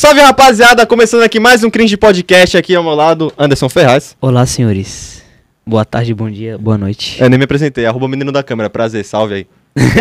Salve rapaziada, começando aqui mais um Cringe Podcast aqui ao meu lado, Anderson Ferraz. Olá, senhores. Boa tarde, bom dia, boa noite. Eu nem me apresentei, arroba menino da câmera, prazer, salve aí.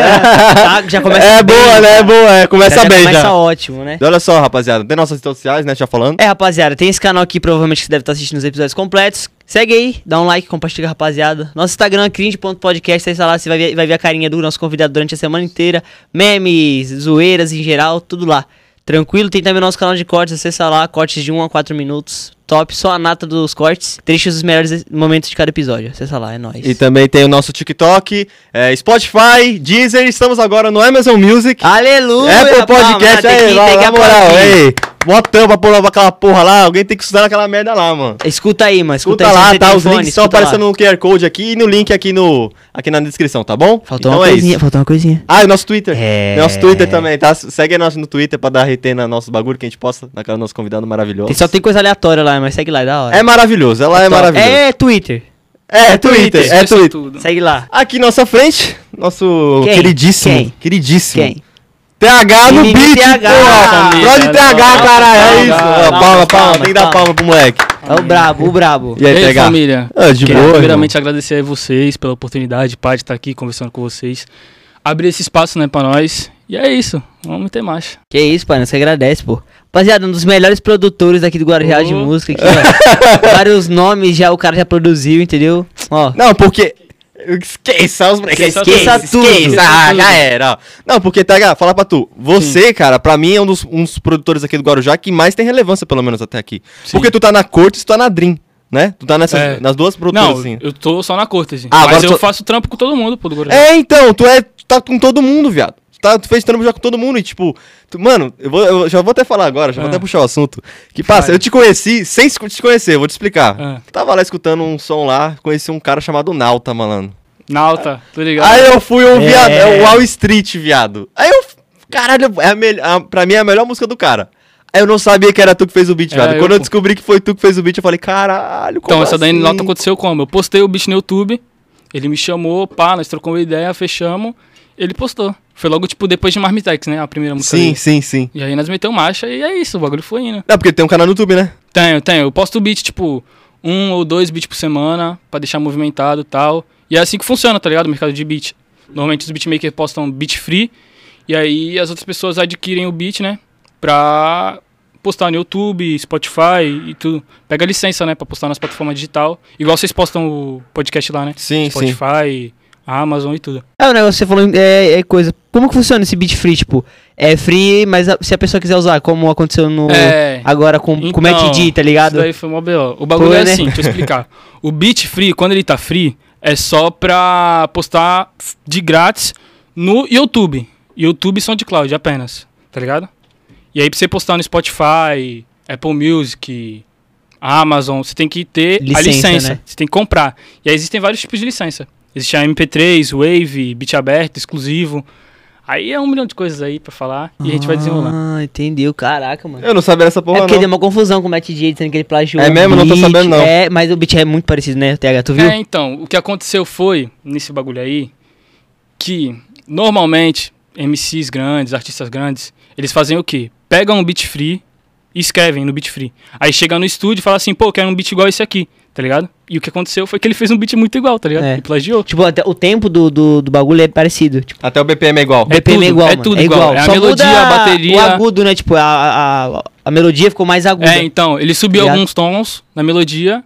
Tá, já começa é bem, boa, né? É boa, é, começa já, já bem começa já. ótimo, né? E olha só, rapaziada, tem nossas redes sociais, né, já falando. É, rapaziada, tem esse canal aqui, provavelmente você deve estar assistindo os episódios completos. Segue aí, dá um like, compartilha, rapaziada. Nosso Instagram é cringe.podcast, aí lá, você vai ver, vai ver a carinha do nosso convidado durante a semana inteira. Memes, zoeiras em geral, tudo lá. Tranquilo, tem também nosso canal de cortes, acessa lá, cortes de 1 a 4 minutos. Top, só a nata dos cortes. Trechos dos melhores momentos de cada episódio. Acessa lá, é nóis. E também tem o nosso TikTok, é, Spotify, Deezer, estamos agora no Amazon Music. Aleluia! Apple Podcast, palma, tem aí, que- lá, tem que na moral, ei. Botão pra pôr aquela porra lá, alguém tem que estudar naquela merda lá, mano. Escuta aí, mano. Escuta, Escuta aí, lá, tá? Os links estão escuta lá. aparecendo no QR Code aqui e no link aqui, no, aqui na descrição, tá bom? Faltou então uma é coisinha, isso. faltou uma coisinha. Ah, e o nosso Twitter. É. Nosso Twitter também, tá? Segue nós no Twitter pra dar RT no nosso bagulho que a gente posta na cara do nosso convidado maravilhoso. Só tem coisa aleatória lá, mas segue lá, é da hora. É maravilhoso, ela é Top. maravilhosa. É Twitter. É, Twitter, é Esqueça Twitter. tudo. Segue lá. Aqui nossa frente, nosso Quem? queridíssimo, Quem? queridíssimo. Quem? TH no beat, TH, família, Prod TH, caralho, é isso. palma, Palma, palma, palma, tem que dar palma. pro moleque. É o brabo, o brabo. E aí, Ei, TH? família. Ah, de Quero boa, primeiramente agradecer a vocês pela oportunidade, pai, de estar aqui conversando com vocês. Abrir esse espaço, né, pra nós. E é isso. Vamos ter marcha. Que isso, pai, você agradece, pô. Rapaziada, um dos melhores produtores aqui do Guarujá de música aqui, ó. Vários nomes já o cara já produziu, entendeu? Ó. Não, porque. Esqueça os moleques. Esqueça Esqueça, tudo. Esqueça, ah, já era. ó. Não, porque, TH, falar pra tu. Você, cara, pra mim é um dos, um dos produtores aqui do Guarujá que mais tem relevância, pelo menos até aqui. Sim. Porque tu tá na Cortes, tu tá na Dream, né? Tu tá nessas, É. nas duas produtoras, Não, assim. eu tô só na corte, assim. Ah, Mas agora eu tô- faço trampo com todo mundo, pô, do Guarujá. É, então, tu é. Tu tá com todo mundo, viado. Tu, tá, tu fez trampo já com todo mundo e, tipo, tu- mano, eu, vou, eu já vou até falar agora, já vou Ah. até puxar o assunto. Que passa, Vai. eu te conheci sem se- te conhecer, vou te explicar. Ah. Tava lá escutando um som lá, conheci um cara chamado Nauta, malandro. Nauta, tô ligado. Aí eu fui um É. viado, é o Wall Street, viado. Aí eu, caralho, é a melhor, a- pra mim é a melhor música do cara. Aí eu não sabia que era tu que fez o beat, É, viado. eu, Quando eu descobri que foi tu que fez o beat, eu falei, caralho, como Então, essa daí assim? nota aconteceu como? Eu postei o bicho no YouTube, ele me chamou, pá, nós trocamos uma ideia, fechamos, ele postou. Foi logo, tipo, depois de Marmitex, né? A primeira música Sim, dele. sim, sim. E aí nós meteu marcha e é isso, o bagulho foi indo. Não, porque tem um canal no YouTube, né? Tenho, tenho. Eu posto beat, tipo, um ou dois beats por semana, pra deixar movimentado e tal. E é assim que funciona, tá ligado? O mercado de beat. Normalmente os beatmakers postam beat free, e aí as outras pessoas adquirem o beat, né? Pra postar no YouTube, Spotify e tudo. Pega licença, né? Pra postar nas plataformas digital. Igual vocês postam o podcast lá, né? Sim, sim. Amazon e tudo. É, o negócio que você falou é, é coisa. Como que funciona esse beat free? Tipo, é free, mas a- se a pessoa quiser usar, como aconteceu no. É. Agora com, com o Matt Então, tá ligado? Isso daí foi mó B.O. O bagulho Foi, é né? assim, deixa eu explicar. O beat free, quando ele tá free, é só pra postar de grátis no YouTube. YouTube são de cloud apenas, tá ligado? E aí pra você postar no Spotify, Apple Music, Amazon, você tem que ter a Licença, licença. né? Você tem que comprar. E aí existem vários tipos de licença. Existe a MP3, Wave, beat aberto, exclusivo. Aí é um milhão de coisas aí pra falar e a gente vai desenrolando. Ah, entendeu? Caraca, mano. Eu não sabia dessa É porra, porque não. deu uma confusão com o Matt D dizendo que ele plagiou. É mesmo? Não tô beat. sabendo, não. É, mas o beat é muito parecido, né, TH? Tu viu? É, então, o que aconteceu foi, nesse bagulho aí, que normalmente MCs grandes, artistas grandes, eles fazem o quê? Pegam um beat free e escrevem no beat free. Aí chega no estúdio e fala assim, pô, quero um beat igual esse aqui, tá ligado? E o que aconteceu foi que ele fez um beat muito igual, tá ligado? É. E plagiou. Tipo, até o tempo do, do, do bagulho é parecido. Tipo, Até o BPM é igual. o BPM tudo, é igual, é mano. tudo igual. É a Só melodia, muda a bateria. O agudo, né? Tipo, a, a, a melodia ficou mais aguda. É, então, ele subiu Ligado? alguns tons na melodia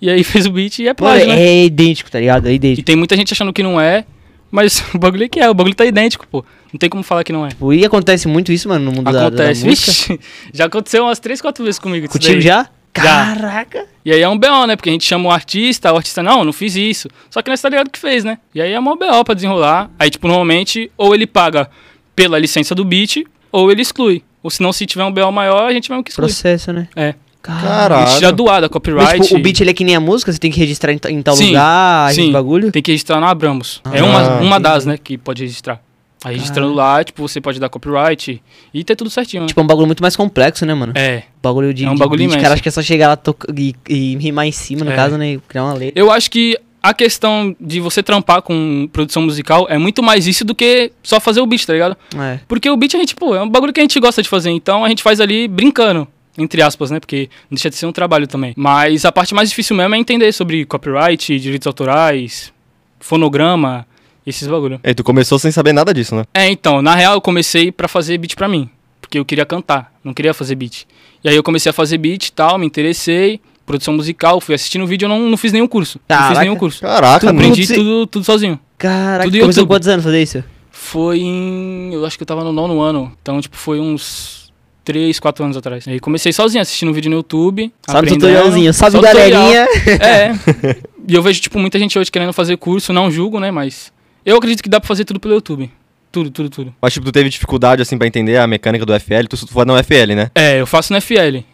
e aí fez o beat e é plágio, né? é idêntico, tá ligado? É E idêntico. tem muita gente achando que não é, mas o bagulho é que é, o bagulho tá idêntico, pô. Não tem como falar que não é. Tipo, e acontece muito isso, mano, no mundo da- da, da Acontece. música. Vixi, já aconteceu umas 3, 4 vezes comigo. Contigo já? Já. Caraca! E aí é um BO, né? Porque a gente chama o artista, o artista, não, não fiz isso. Só que nós tá ligado que fez, né? E aí é uma BO pra desenrolar. Aí, tipo, normalmente, ou ele paga pela licença do beat, ou ele exclui. Ou se não, se tiver um BO maior, a gente mesmo que exclui. Processo, né? É. Caralho. A gente já doada, Mas, copyright. tipo, o beat ele é que nem a música, você tem que registrar em, em tal Sim, lugar, esse sim. bagulho. Tem que registrar na Abramos. é Ah, uma, uma entendi. das, né, que pode registrar. Aí registrando lá, tipo, você pode dar copyright e ter tudo certinho, né? Tipo, é um bagulho muito mais complexo, né, mano? É. Bagulho de. É um de bagulho beat, imenso. cara acha que é só chegar lá toca- e, e rimar em cima, no É. caso, né? e Criar uma letra. Eu acho que a questão de você trampar com produção musical é muito mais isso do que só fazer o beat, tá ligado? É. Porque o beat a gente, pô, é um bagulho que a gente gosta de fazer, então a gente faz ali brincando. Entre aspas, né? Porque não deixa de ser um trabalho também. Mas a parte mais difícil mesmo é entender sobre copyright, direitos autorais, fonograma, esses bagulho. E tu começou sem saber nada disso, né? É, então, na real eu comecei pra fazer beat pra mim. Porque eu queria cantar, não queria fazer beat. E aí eu comecei a fazer beat e tal, me interessei. Produção musical, fui assistindo o vídeo, eu não, não fiz nenhum curso. Não Caraca. fiz nenhum curso. Caraca, Tu mano. Aprendi tudo, tudo sozinho. Caraca, Tudo começou YouTube. quantos anos fazer isso? Foi em. Eu acho que eu tava no nono ano. Então, tipo, foi uns 3, 4 anos atrás. Aí comecei sozinho, assistindo vídeo no YouTube. Aprendendo. tutorialzinho. Salve, Só tutorial. galerinha. É. e eu vejo, tipo, muita gente hoje querendo fazer curso, não julgo, né? Mas eu acredito que dá pra fazer tudo pelo YouTube. Tudo, tudo, tudo. Mas, tipo, tu teve dificuldade, assim, pra entender a mecânica do FL, tu, tu foi na UFL, né? É, eu faço no FL.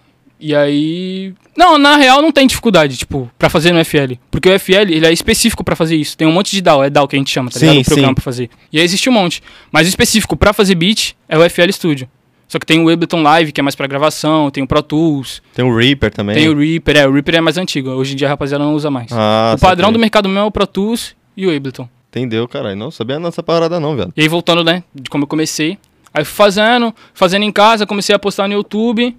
E aí. Não, na real não tem dificuldade, tipo, pra fazer no FL. Porque o FL, ele é específico pra fazer isso. Tem um monte de DAW, é DAW que a gente chama, tá Sim, ligado? O programa sim. pra fazer. E aí existe um monte. Mas o específico pra fazer beat é o FL Studio. Só que tem o Ableton Live, que é mais pra gravação, tem o Pro Tools, Tem o Reaper também. tem o Reaper, é, o Reaper é mais antigo. Hoje em dia a rapaziada não usa mais. Ah, o padrão do mercado mesmo é o Pro Tools e o Ableton. Entendeu, caralho. Não sabia nessa parada não, velho. E aí voltando, né, de como eu comecei. Aí fui fazendo, fazendo em casa, comecei a postar no YouTube.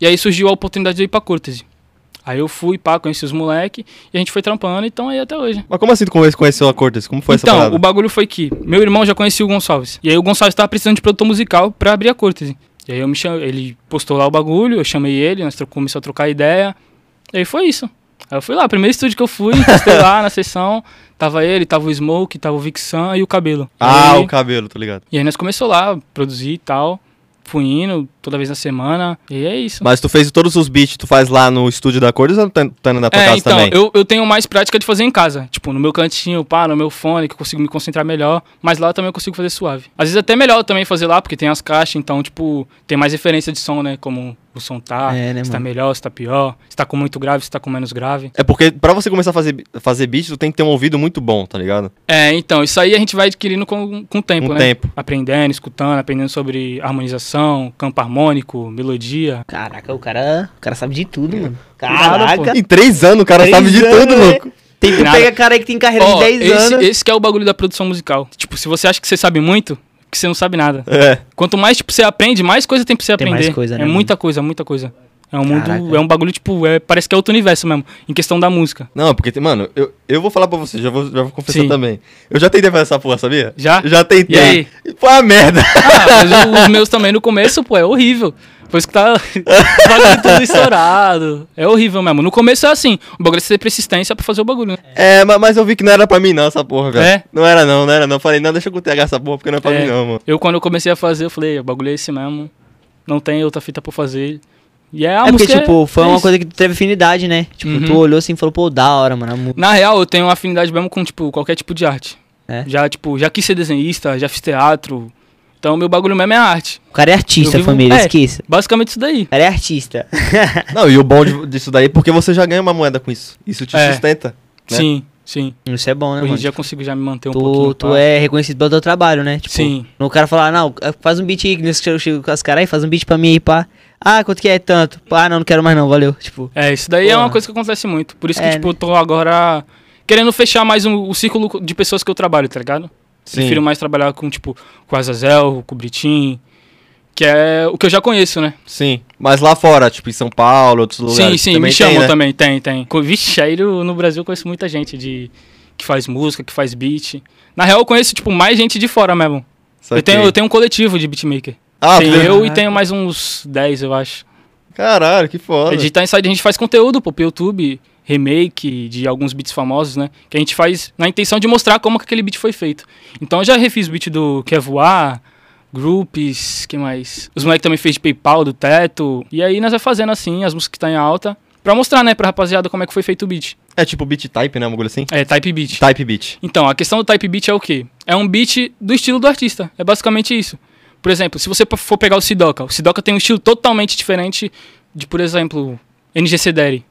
E aí surgiu a oportunidade de ir pra Cortese. Aí eu fui, pá, conheci os moleque e a gente foi trampando, então aí até hoje. Mas como assim tu conhe- conheceu a Cortes? Como foi essa então, parada? o bagulho foi que meu irmão já conhecia o Gonçalves. E aí o Gonçalves tava precisando de produtor musical pra abrir a Cortese. E aí eu me cham... ele postou lá o bagulho, eu chamei ele, nós começamos a trocar ideia. E aí foi isso. Aí eu fui lá, primeiro estúdio que eu fui, postei lá na sessão. Tava ele, tava o Smoke, tava o Vixan e o Cabelo. Ah, aí, o cabelo, tô ligado. E aí nós começou lá, produzir e tal. Fui indo toda vez na semana. E é isso. Mas tu fez todos os beats, tu faz lá no estúdio da Cortes ou tá, tá indo na tua É, casa então, também? eu, eu tenho mais prática de fazer em casa. Tipo, no meu cantinho, pá, no meu fone, que eu consigo me concentrar melhor. Mas lá também eu consigo fazer suave. Às vezes é até melhor também fazer lá, porque tem as caixas, então, tipo, tem mais referência de som, né? Como o som tá, É, né, se tá mano? melhor, se tá pior, se tá com muito grave, se tá com menos grave. É porque pra você começar a fazer, fazer beat, tu tem que ter um ouvido muito bom, tá ligado? É, então, isso aí a gente vai adquirindo com, com o tempo, Com o né? tempo. Aprendendo, escutando, aprendendo sobre harmonização, campo harmônico, melodia. Caraca, o cara, o cara sabe de tudo, mano. Nada, Caraca. Em três anos o cara Três sabe de anos, tudo, né? louco. Tem que pegar cara aí que tem carreira Ó, de 10 esse, anos. esse que é o bagulho da produção musical. Tipo, se você acha que você sabe muito, que você não sabe nada. É. Quanto mais, tipo, você aprende, mais coisa tem pra você Tem aprender. mais coisa, né, é mano? muita coisa, muita coisa. É um mundo, Caraca. é um bagulho, tipo, é, parece que é outro universo mesmo, em questão da música. Não, porque, tem- mano, eu, eu vou falar pra você, já vou, já vou confessar Sim. também. Eu já tentei fazer essa porra, sabia? Já? Já tentei. E aí? Foi uma merda. Ah, mas os meus também no começo, pô, é horrível. Isso que tá tudo estourado. É horrível mesmo. No começo é assim, o bagulho é você ter persistência pra fazer o bagulho, né? É, ma- mas eu vi que não era pra mim não, essa porra, velho. É? Não era não, não era não. Falei, não, deixa eu TH essa porra, porque não é pra É. mim não, mano. Eu, quando eu comecei a fazer, eu falei, o bagulho é esse mesmo. Não tem outra fita pra fazer. E é a É porque, música. tipo, foi é uma coisa que tu teve afinidade, né? Tipo, Uhum. tu olhou assim e falou, pô, da hora, mano. Na real, eu tenho uma afinidade mesmo com, tipo, qualquer tipo de arte. É? Já, tipo, já quis ser desenhista, já fiz teatro. Então, meu bagulho mesmo é arte. O cara é artista, vivo- família, é. esqueça. Basicamente isso daí. O cara é artista. Não, e o bom disso daí é porque você já ganha uma moeda com isso. Isso te É. sustenta. né? Sim, sim. Isso é bom, né, Hoje em dia eu consigo já me manter um tu, pouquinho. tu pá. é reconhecido pelo teu trabalho, né? Tipo, Sim. No cara falar, não, faz um beat aí, que nesse que eu chego com as caras aí, faz um beat pra mim aí, pá. Ah, quanto que é tanto? Pá, não, não quero mais não, valeu. Tipo, É, isso daí é uma coisa que acontece muito. Por isso que, É, tipo, eu tô agora querendo fechar mais um- o círculo de pessoas que eu trabalho, tá ligado? Sim. Prefiro mais trabalhar com, tipo, com Azazel, com o Britin, que é o que eu já conheço, né? Sim. Mas lá fora, tipo, em São Paulo, outros lugares. sim, sim, também me chamam tem, né? também, tem, tem. Vixe, aí no Brasil eu conheço muita gente de, que faz música, que faz beat. Na real, eu conheço, tipo, mais gente de fora mesmo. Eu tenho, eu tenho um coletivo de beatmaker. Ah, tem eu e tenho mais uns 10, eu acho. Caralho, que foda. A gente tá inside, a gente faz conteúdo pô, pro YouTube, remake de alguns beats famosos, né? Que a gente faz na intenção de mostrar como que aquele beat foi feito. Então eu já refiz o beat do Quer Voar, Groups, que mais? Os moleques também fez de PayPal, do Teto. E aí nós vai fazendo assim, as músicas que tá em alta, pra mostrar, né, pra rapaziada como é que foi feito o beat. É tipo beat type, né? Um bagulho assim? É, type beat. Type beat. Então, a questão do type beat é o quê? É um beat do estilo do artista. É basicamente isso. Por exemplo, se você for pegar o Sidoca, o Sidoca tem um estilo totalmente diferente de, por exemplo, NGC Daddy.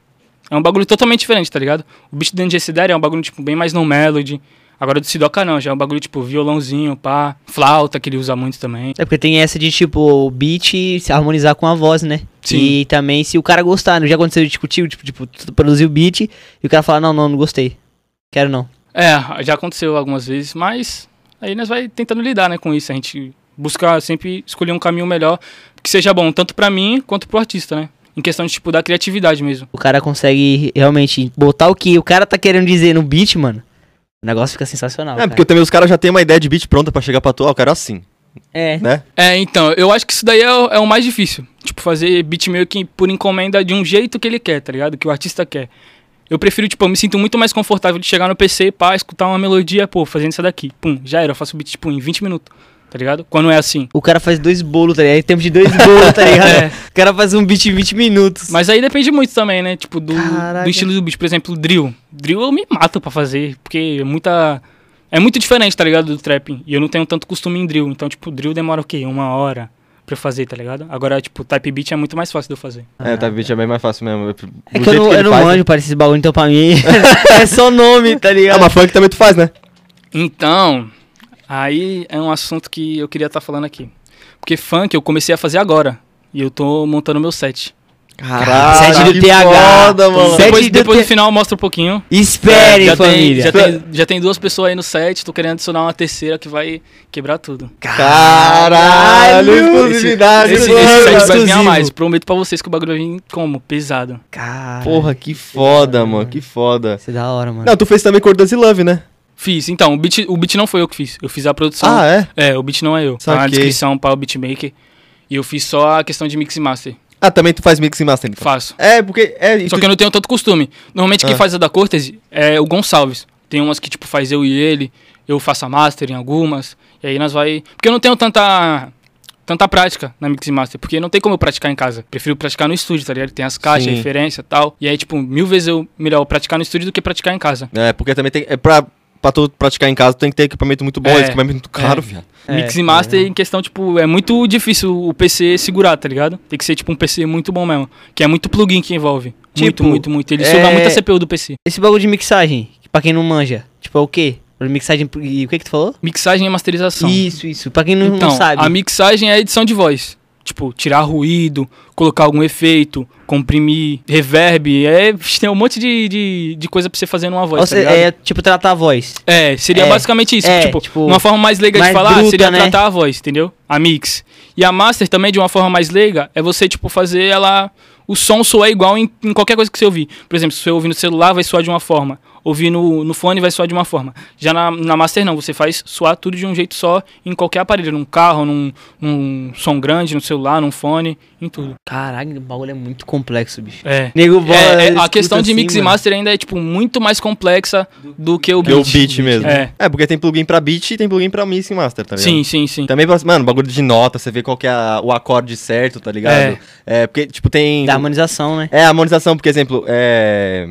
É um bagulho totalmente diferente, tá ligado? O beat do NGC Daddy é um bagulho, tipo, bem mais no melody. Agora do Sidoca não, já é um bagulho, tipo, violãozinho, pá. Flauta, que ele usa muito também. é porque tem essa de, tipo, o beat se harmonizar com a voz, né? Sim. E também se o cara gostar, não já aconteceu de discutir, tipo, tipo, tu produziu o beat e o cara fala, não, não, não gostei. Quero não. É, já aconteceu algumas vezes, mas aí nós vai tentando lidar, né, com isso. A gente busca sempre escolher um caminho melhor que seja bom tanto pra mim quanto pro artista, né? Em questão de, tipo, da criatividade mesmo. O cara consegue realmente botar o que o cara tá querendo dizer no beat, mano. O negócio fica sensacional. É, porque também os caras já tem uma ideia de beat pronta pra chegar pra tu, ó, eu quero assim, É. né? É, então, eu acho que isso daí é, o- é o mais difícil. Tipo, fazer beat meio que por encomenda de um jeito que ele quer, tá ligado? Que o artista quer. Eu prefiro, tipo, eu me sinto muito mais confortável de chegar no PC, pá, escutar uma melodia, pô, fazendo isso daqui. Pum, já era, eu faço o beat, tipo, em 20 minutos, tá ligado? Quando é assim. O cara faz dois bolos, tá ligado? Em tempo de dois bolos, tá ligado? É. O cara faz um beat em 20 minutos. Mas aí depende muito também, né? Tipo, do, do estilo do beat. Por exemplo, drill. Drill eu me mato pra fazer, porque é muita... É muito diferente, tá ligado, do trapping. E eu não tenho tanto costume em drill. Então, tipo, drill demora o quê? Uma hora pra eu fazer, tá ligado? Agora, tipo, type beat é muito mais fácil de eu fazer. É, o type beat é bem mais fácil mesmo. É que eu não, ele eu não faz, manjo para esses bagulho, então pra mim é só nome, tá ligado? mas funk também tu faz, né? Então, aí é um assunto que eu queria estar falando aqui. Porque funk eu comecei a fazer agora. E eu tô montando meu set. Caralho, Sete do que TH. foda, mano. Sete Depois, do depois T- no final eu mostro um pouquinho. Espere, É, já tem, família. já, tem, já tem duas pessoas aí no set, tô querendo adicionar uma terceira que vai quebrar tudo. Caralho, exclusividade, Esse, mano. esse set vai vir a exclusivo. mais. Prometo pra vocês que o bagulho vai vir como? Pesado. Cara, Porra, que foda, mano, que foda. Isso é da hora, mano. Não, tu fez também Cordas e Love, né? Fiz. Então, o beat, o beat não foi eu que fiz. Eu fiz a produção. Ah, é? É, o beat não é eu. Tá na descrição para o beatmaker. E eu fiz só a questão de mix e master. Ah, também tu faz mix e master, então. Faço. É, porque... É, Só tu- que eu não tenho tanto costume. Normalmente quem Ah. faz a da Cortez é o Gonçalves. Tem umas que, tipo, faz eu e ele. Eu faço a master em algumas. E aí nós vai... Porque eu não tenho tanta... Tanta prática na Mix e Master, porque não tem como eu praticar em casa. Prefiro praticar no estúdio, tá ligado? Tem as caixas, Sim. referência e tal. E aí, tipo, mil vezes eu melhor praticar no estúdio do que praticar em casa. É, porque também tem... É pra, pra tu praticar em casa, tu tem que ter equipamento muito bom, É, esse equipamento muito caro, é. viado. É, Mix e Master, em questão, tipo, é muito difícil o PC segurar, tá ligado? Tem que ser, tipo, um PC muito bom mesmo. Que é muito plugin que envolve. muito, Tipo, muito, muito. Ele é- suga muita CPU do PC. Esse bagulho de mixagem, pra quem não manja, tipo, é o quê? Mixagem e o que que tu falou? Mixagem e masterização. Isso, isso. Pra quem não, não Então, sabe. a mixagem é a edição de voz. Tipo, tirar ruído, colocar algum efeito, comprimir, reverb. É, tem um monte de, de, de coisa pra você fazer numa voz, Ou tá se- é tipo tratar a voz. É, seria É, basicamente isso. é, tipo, tipo, uma forma mais leiga mais de falar bruta, seria né? tratar a voz, entendeu? A mix. E a master também, de uma forma mais leiga, é você, tipo, fazer ela. O som soar igual em, em qualquer coisa que você ouvir. Por exemplo, se você ouvir no celular, vai soar de uma forma. Ouvir no, no fone vai soar de uma forma. Já na, na master, não. Você faz soar tudo de um jeito só em qualquer aparelho. Num carro, num, num som grande, no celular, num fone, em tudo. Caralho, o bagulho é muito complexo, bicho. É. Nego bola, É, é, a questão de assim, mix e mano. master ainda é, tipo, muito mais complexa do que o Que o beat. beat mesmo. É. É, porque tem plugin pra beat e tem plugin pra mix e master, tá ligado? Sim, sim, sim. Também, pra- mano, bagulho de nota, você vê qual que é a- o acorde certo, tá ligado? É. É, porque, tipo, tem... Da harmonização, né? É, a harmonização, por exemplo, é...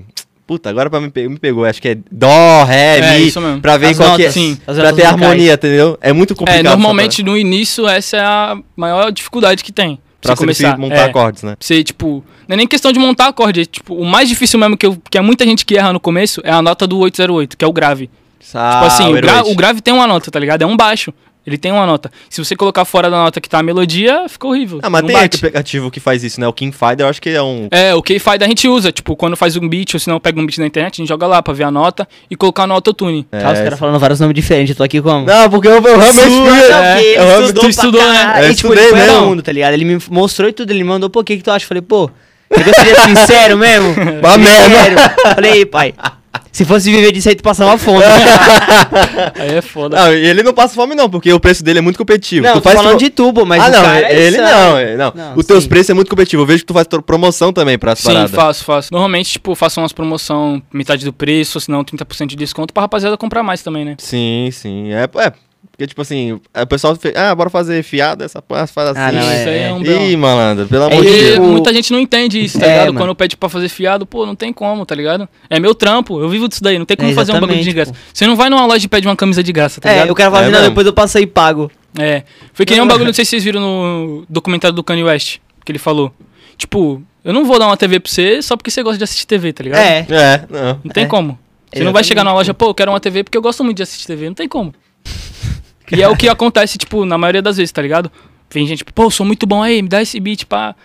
Puta, agora pra me, pe- me pegou, acho que é Dó, Ré, É, Mi, isso mesmo. pra ver As qual que é, notas, sim. pra notas ter harmonia, entendeu? É muito complicado. É, normalmente no início essa é a maior dificuldade que tem. Pra você começar. montar é, acordes, né? Você, tipo, não é nem questão de montar acorde, é, tipo, o mais difícil mesmo que, eu, que é muita gente que erra no começo é a nota do 808, que é o grave. Ah, tipo assim, o, gra- o grave tem uma nota, tá ligado? É um baixo. Ele tem uma nota. Se você colocar fora da nota que tá a melodia, fica horrível. Ah, mas não tem bate. aplicativo que faz isso, né? O King Finder, eu acho que é um... É, o K-Fide a gente usa, tipo, quando faz um beat, ou se não pega um beat na internet, a gente joga lá pra ver a nota e colocar no autotune. É, Tá, os caras falando vários nomes diferentes, eu tô aqui como? Não, porque eu, eu realmente não, é, eu realmente- estudou tu estudou, né? Eu E, tipo, estudei ele foi mesmo. aluno, tá ligado? Ele me mostrou e tudo, ele mandou, pô, o que que tu acha? Eu Falei, pô, de ser sincero mesmo? Uma merda. Falei, "Ei, pai, se fosse viver disso aí, tu passava fome. Aí é foda. Não, e ele não passa fome não, porque o preço dele é muito competitivo. não, tu tô faz falando pro- de tubo, mas ah, o não, é ele não, é- não. Não, Os teus sim. preços é muito competitivo. Eu vejo que tu faz promoção também pra Sim, paradas. faço, faço. Normalmente, tipo, faço umas promoção metade do preço, ou se não 30% de desconto pra rapaziada comprar mais também, né? Sim, sim. É, é porque, tipo assim, o pessoal fez, ah, bora fazer fiado, essa porra faz assim. Ah, não, Isso aí é um B.O. Ih, malandro, pelo É amor de Deus. tipo- muita gente não entende isso, tá É, ligado? mano. Quando pede pra fazer fiado, pô, não tem como, tá ligado? É meu trampo, eu vivo disso daí, não tem como É, fazer um bagulho de graça. Você não vai numa loja e pede uma camisa de graça, tá É, ligado? o cara fala É assim, não, mesmo. depois eu passo aí e pago. É. Foi que nem um bagulho, não sei se vocês viram no documentário do Kanye West, que ele falou. Tipo, eu não vou dar uma TV pra você só porque você gosta de assistir TV, tá ligado? É, É, não. Não tem É. como. Você não vai chegar na loja, pô, eu quero uma TV porque eu gosto muito de assistir TV. Não tem como. E é o que acontece, tipo, na maioria das vezes, tá ligado? Vem gente, tipo, pô, eu sou muito bom aí, me dá esse beat, pá.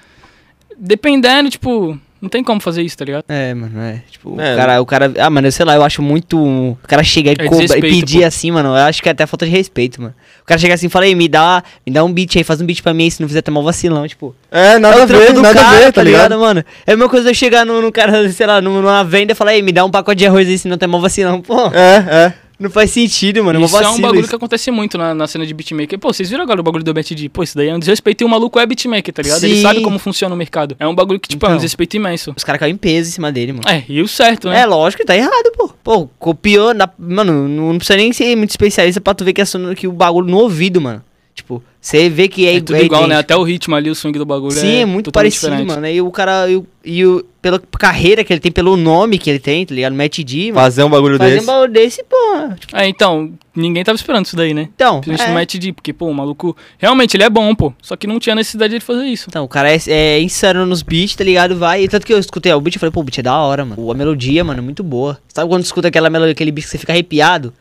Dependendo, tipo, Não tem como fazer isso, tá ligado? É, mano, é. Tipo, É. o cara, o cara. Ah, mano, sei lá, eu acho muito. O cara chega e, É cobra, e pedir pô. assim, mano. Eu acho que é até falta de respeito, mano. O cara chega assim e fala, aí, me dá, me dá um beat aí, faz um beat pra mim aí, se não fizer tomar um vacilão, tipo. É, É nada o a ver, do nada cara, a ver, tá ligado? mano? É a mesma coisa eu chegar no, no cara, sei lá, numa numa venda e falar, aí, me dá um pacote de arroz aí, se não tem mó vacilão. Pô, É, é. Não faz sentido, mano. Isso é um bagulho isso. que acontece muito na, na cena de beatmaker. Pô, vocês viram agora o bagulho do BTD? Pô, isso daí é um desrespeito e o maluco é beatmaker, tá ligado? Ele Sim. sabe como funciona o mercado. É um bagulho que, tipo, é um Então. desrespeito imenso. Os caras caem em peso em cima dele, mano. É, e o certo, né? É, lógico que tá errado, pô. Pô, copiou. Na... Mano, não, não precisa nem ser muito especialista pra tu ver que, é que o bagulho no ouvido, mano. Tipo, você vê que é, É, tudo igual, né? idêntico. Até o ritmo ali, o swing do bagulho Sim, é, muito totalmente parecido, diferente. mano. E o cara. E, o- e o, pela carreira que ele tem, pelo nome que ele tem, tá ligado? Matt D, mano. Fazer um bagulho Fazer um desse. bagulho desse, pô. Tipo, É, então, ninguém tava esperando isso daí, né? então. Principalmente no É. Matt D, porque, pô, o maluco, realmente, ele é bom, pô. Só que não tinha necessidade de fazer isso. Então, o cara é, é insano nos beats, tá ligado? Vai. E tanto que eu escutei o beat e falei, pô, o beat é da hora, mano. A melodia, mano, é muito boa. Sabe quando tu escuta aquela melodia, aquele beat que você fica arrepiado?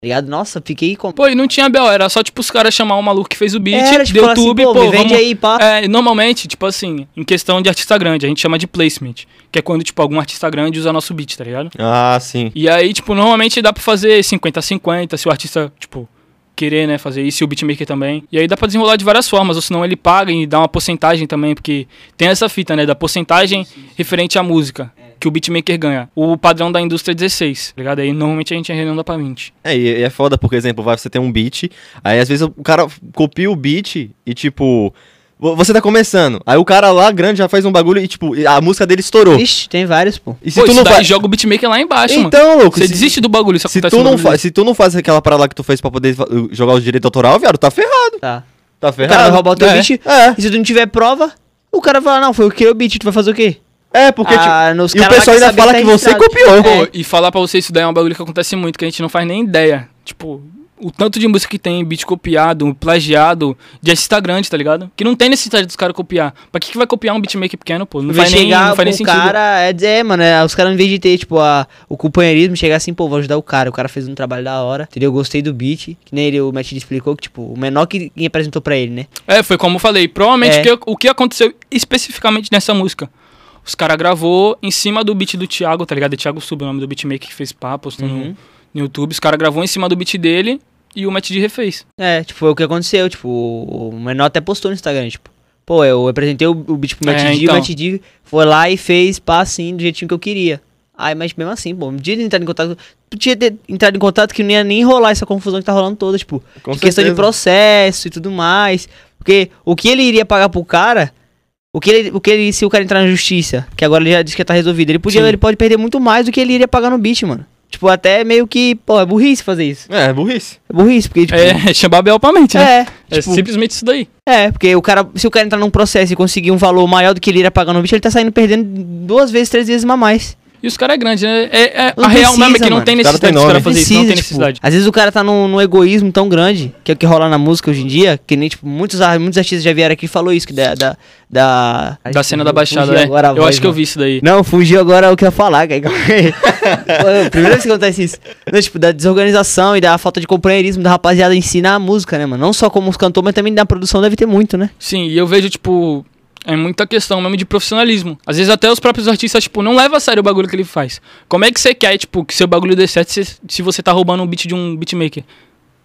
Tá ligado? Nossa, fiquei com. Pô, e não tinha BO, era só, tipo, os caras chamar o maluco que fez o beat, Era, tipo, do falar assim, YouTube, pô, pô, me vende vamos... aí, pá. É, normalmente, tipo assim, em questão de artista grande, a gente chama de placement. Que é quando, tipo, algum artista grande usa nosso beat, tá ligado? Ah, sim. E aí, tipo, normalmente dá pra fazer 50 a 50, se o artista, tipo, querer, né, fazer isso, e o beatmaker também. E aí dá pra desenrolar de várias formas, ou senão ele paga e dá uma porcentagem também, porque tem essa fita, né, da porcentagem referente à música, que o beatmaker ganha. O padrão da indústria é 16, tá ligado? Aí normalmente a gente arredonda pra 20. É, e é foda, porque, exemplo, vai você ter um beat, aí às vezes o cara copia o beat e, tipo, vo- você tá começando, aí o cara lá grande já faz um bagulho e, tipo, a música dele estourou. Ixi, tem vários, pô. E se Pô, tu não faz... joga o beatmaker lá embaixo, mano. Então, louco, Você desiste do bagulho, isso se acontece tu, não bagulho fa... se tu não faz aquela parada lá que tu fez pra poder fa- jogar os direitos autoral, viado, tá ferrado. Tá. Tá O cara vai ferrado. roubar o teu É. beat. É, E se tu não tiver prova, o cara fala, não, foi eu que o beat, tu vai fazer o quê? É, porque, Ah, tipo... E o pessoal ainda fala que você copiou. Pô, É. e falar pra você isso daí é um bagulho que acontece muito, que a gente não faz nem ideia. Tipo, o tanto de música que tem, beat copiado, plagiado, de artista grande, tá ligado? Que não tem necessidade dos caras copiar. Pra que, que vai copiar um beatmaker pequeno, pô? Não Vai faz nem, chegar não faz nem sentido. cara, é dizer, mano, é, os caras, em vez de ter, tipo, a, o companheirismo, chegar assim, pô, vou ajudar o cara. O cara fez um trabalho da hora, entendeu? Eu gostei do beat. Que nem ele, o Matt explicou que, tipo, o menor que quem apresentou pra ele, né? É, foi como eu falei. Provavelmente É. que- o que aconteceu especificamente nessa música. Os caras gravou em cima do beat do Thiago, tá ligado? É Thiago Sub, o nome do beatmaker que fez pá, postou no- Uhum. no, YouTube. Os caras gravou em cima do beat dele e o Matt D refez. É, tipo, foi o que aconteceu, tipo, o menor até postou no Instagram, tipo, pô, eu apresentei o, o beat pro Matt É, D, então. o Matt D foi lá e fez, pá, assim, do jeitinho que eu queria. Aí, mas mesmo assim, pô, no dia de entrar em contato, tu tinha ter entrado em contato que não ia nem rolar essa confusão que tá rolando toda, tipo, Com de questão de processo e tudo mais. Porque o que ele iria pagar pro cara, o que ele, o que ele se o cara entrar na justiça, que agora ele já disse que tá resolvido, ele podia, Sim. ele pode perder muito mais do que ele iria pagar no beat, mano. Tipo, até meio que, pô, é burrice fazer isso. É, burrice. É burrice, porque, tipo, É, chamar Bel pra mente, né? é, É tipo, simplesmente isso daí. é, porque o cara, se o cara entrar num processo e conseguir um valor maior do que ele iria pagar no bicho, ele tá saindo perdendo duas vezes, três vezes a mais. E os caras é grande, né? É, é- a real precisa, mesmo é que não mano. tem necessidade dos caras fazer isso, não tem tipo, necessidade. às vezes o cara tá num, num egoísmo tão grande, que é o que rola na música hoje em dia, que nem, tipo, muitos, muitos artistas já vieram aqui e falou isso, que da... Da, da, Da cena da Baixada, né? agora a Eu voz, acho que eu vi isso daí. Não, fugiu agora o que eu ia falar, cara. Pô, Primeira vez que acontece isso. Não, tipo, da desorganização e da falta de companheirismo da rapaziada em si na música, né, mano? Não só como os cantores, mas também na produção deve ter muito, né? Sim, e eu vejo, tipo, é muita questão mesmo de profissionalismo. Às vezes até os próprios artistas, tipo, não levam a sério o bagulho que ele faz. Como é que você quer, tipo, que seu bagulho dê certo se, se você tá roubando um beat de um beatmaker?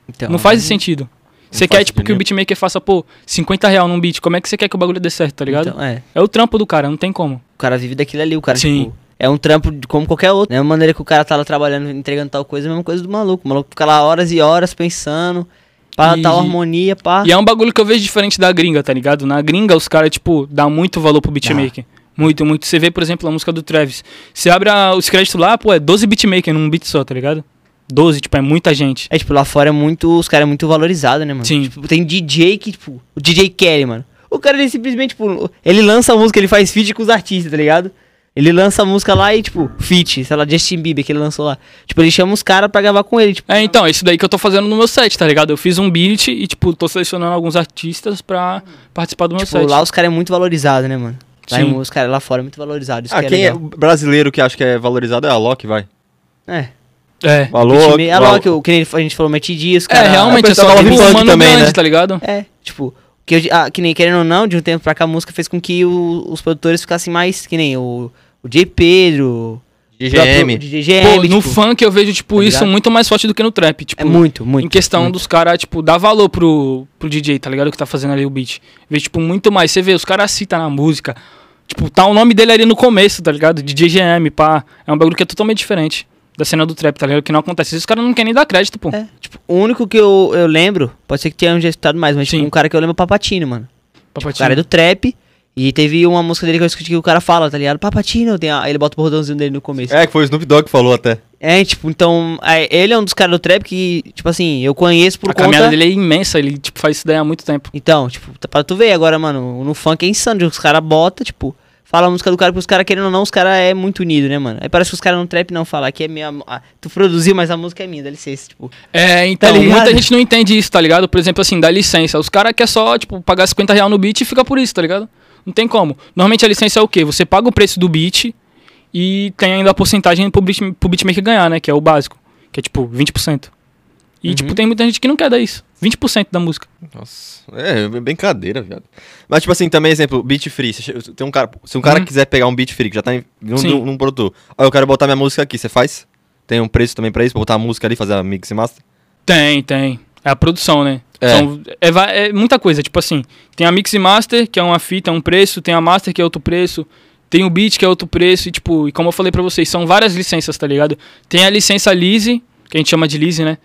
Então, não faz sentido. Você quer, tipo, que o beatmaker faça, pô, 50 real num beat. Como é que você quer que o bagulho dê certo, tá ligado? Então, é. É o trampo do cara, não tem como. O cara vive daquilo ali, o cara, Sim. tipo, é um trampo como qualquer outro. É a maneira que o cara tá lá trabalhando, entregando tal coisa, é a mesma coisa do maluco. O maluco fica lá horas e horas pensando, pra E- tal harmonia, pá. E é um bagulho que eu vejo diferente da gringa, tá ligado? Na gringa, os caras, tipo, dão muito valor pro beatmaker. Muito, muito. Você vê, por exemplo, a música do Travis. Você abre a- os créditos lá, pô, é 12 beatmaker num beat só, tá ligado? 12, tipo, é muita gente. É, tipo, lá fora é muito. Os caras é muito valorizados, né, mano? Sim. Tipo, tem DJ que, tipo, o DJ Kelly, mano. O cara, ele simplesmente, tipo, ele lança a música, ele faz feat com os artistas, tá ligado? Ele lança a música lá e, tipo, feat, sei lá, Justin Bieber que ele lançou lá. Tipo, ele chama os caras pra gravar com ele, tipo. É, então, é isso daí que eu tô fazendo no meu set, tá ligado? Eu fiz um beat e, tipo, tô selecionando alguns artistas pra participar do meu Tipo, set. lá os caras é muito valorizado, né, mano? Lá Sim. em- os caras lá fora é muito valorizado. Isso Ah, que é quem é legal. brasileiro que acha que é valorizado é a Loki, vai. É. É. Lá, que, o- que nem a gente falou, Matt Dias, É, realmente, é pessoal só da tipo, Love Funk mano também, grande, né? tá ligado? É, tipo, Que, eu- ah, que nem querendo ou não, de um tempo pra cá a música fez com que o- os produtores ficassem mais. Que nem o, o J. Pedro. o próprio GGM. DJ GM. Pô, no tipo, funk eu vejo, tipo, tá isso muito mais forte do que no trap. Tipo, É muito, muito. Em questão muito. dos caras, tipo, dar valor pro, pro DJ, tá ligado? Que tá fazendo ali o beat. Vê, tipo, muito mais. Você vê, os caras citam na música. Tipo, tá o nome dele ali no começo, tá ligado? DJ GM, pá. É um bagulho que é totalmente diferente da cena do trap, tá ligado? Que não acontece. Os caras não querem nem dar crédito, pô. É, tipo, o único que eu, eu lembro, pode ser que tenha um já escutado mais, mas tipo, um cara que eu lembro é o Papatino, mano. O Papatinho. cara é do trap. E teve uma música dele que eu escutei que o cara fala, tá ligado? Papatino, tem a- ele bota o bordãozinho dele no começo. É, que foi o Snoop Dogg que falou até. É, tipo, então, é, ele é um dos caras do trap que, tipo assim, eu conheço por A conta... caminhada dele é imensa, ele, tipo, faz isso daí há muito tempo. Então, tipo, tá pra tu ver agora, mano, no funk é insano, os caras botam, tipo, fala a música do cara, porque os caras, querendo ou não, os caras é muito unido, né, mano? Aí parece que os caras no trap não falam que é minha... ah, tu produziu, mas a música é minha, dá licença, tipo... É, então, ligado? muita gente não entende isso, tá ligado? Por exemplo, assim, dá licença. Os caras querem só, tipo, pagar 50 reais no beat e fica por isso, tá ligado? Não tem como. Normalmente a licença é o quê? Você paga o preço do beat e tem ainda a porcentagem pro, beat, pro beatmaker ganhar, né? Que é o básico. Que é, tipo, 20%. E, Uhum. tipo, tem muita gente que não quer dar isso. 20% da música. Nossa, é brincadeira, viado. Mas, tipo assim, também, exemplo, beat free. Che- Tem um cara, se um cara Uhum. quiser pegar um beat free, que já tá em, num, num, produtor, aí eu quero botar minha música aqui, você faz? Tem um preço também pra isso, pra botar a música ali, fazer a mix e master? Tem, tem. É a produção, né? É. São- é, é muita coisa, tipo assim, tem a Mix e Master, que é uma fita, é um preço, tem a Master, que é outro preço, tem o Beat, que é outro preço, e tipo, e como eu falei pra vocês, são várias licenças, tá ligado? Tem a licença Lise, que a gente chama de Lise, né?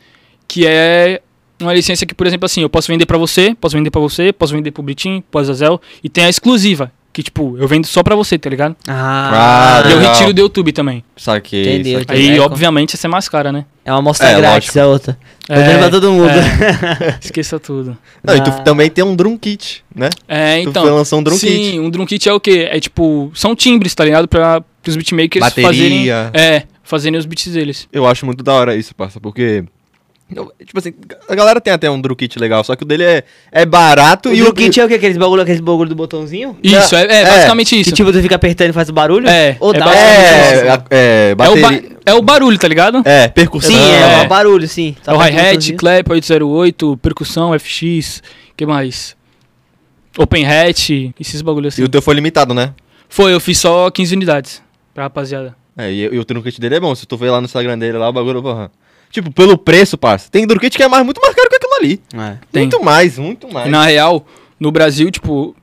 Que é uma licença que, por exemplo, assim, eu posso vender pra você, posso vender pra você, posso vender pro Britinho, pro Azazel, e tem a exclusiva, que tipo, eu vendo só pra você, tá ligado? Ah, Ah, e eu legal. retiro do YouTube também. Saquei. Entendeu, saquei. Aí, É, obviamente, essa é mais cara, né? é uma amostra É, grátis, lógico. a outra. Tô É, dando pra todo mundo. é. Esqueça tudo. Não, e tu Ah. também tem um drum kit, né? É, tu então. foi lançar um drum sim, kit. um drum kit é o quê? É tipo, são timbres, tá ligado? Pra os beatmakers Bateria. fazerem. É, fazerem os beats deles. Eu acho muito da hora isso, parça, porque... eu- tipo assim, a galera tem até um drum kit legal, só que o dele é, é barato O e e o... kit é o que? Aqueles bagulho, aqueles bagulho do botãozinho? Isso, é, é é, basicamente Que isso. tipo, tu fica apertando e faz o barulho? É, Ou é dá É, a- é, É o, ba- é o barulho, tá ligado? É, percussão. Sim, é, É. o barulho, sim. É o hi-hat, clap 808, percussão, FX, que mais? Open hat, esses bagulhos assim. E o teu foi limitado, né? Foi, eu fiz só 15 unidades pra rapaziada. É, e, e o drum kit dele é bom, se tu ver lá no Instagram dele, lá o bagulho, porra... Tipo, pelo preço, parça. Tem drum kit que é mais, muito mais caro que aquilo ali. É. Tem. Muito mais, muito mais. E na real, no Brasil, tipo,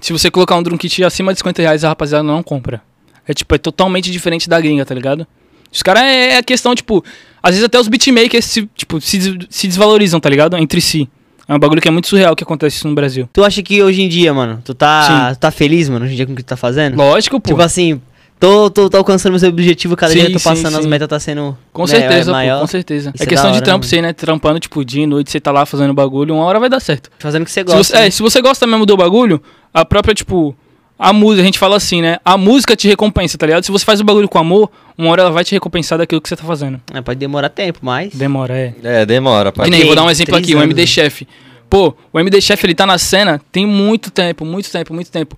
se você colocar um drum kit acima de 50 reais, a rapaziada não compra. É tipo, é totalmente diferente da gringa, tá ligado? Os caras é, é a questão, tipo, às vezes até os beatmakers se, tipo, se, se desvalorizam, tá ligado? Entre si. É um bagulho que é muito surreal que acontece isso no Brasil. Tu acha que hoje em dia, mano, tu tá, tu tá feliz, mano, hoje em dia com o que tu tá fazendo? Lógico, pô. Tipo assim, tô, tô, tô alcançando meu objetivo, cada Sim, dia eu tô sim, passando, as sim. metas tá sendo com né, certeza, maior. pô, com certeza. Isso é é questão da de hora, trampo, mano. você, né? Trampando, tipo, dia e noite, você tá lá fazendo bagulho, uma hora vai dar certo. Fazendo o que você Se gosta. você, é, né? se você gosta mesmo do bagulho, a própria, tipo, a música, a gente fala assim, né? A música te recompensa, tá ligado? Se você faz o bagulho com amor, uma hora ela vai te recompensar daquilo que você tá fazendo. É, pode demorar tempo, mas. Demora, é. É, demora, pai. Que nem, vou dar um exemplo aqui, o anos, MD né? Chef. Pô, o MD Chef ele tá na cena tem muito tempo, muito tempo, muito tempo.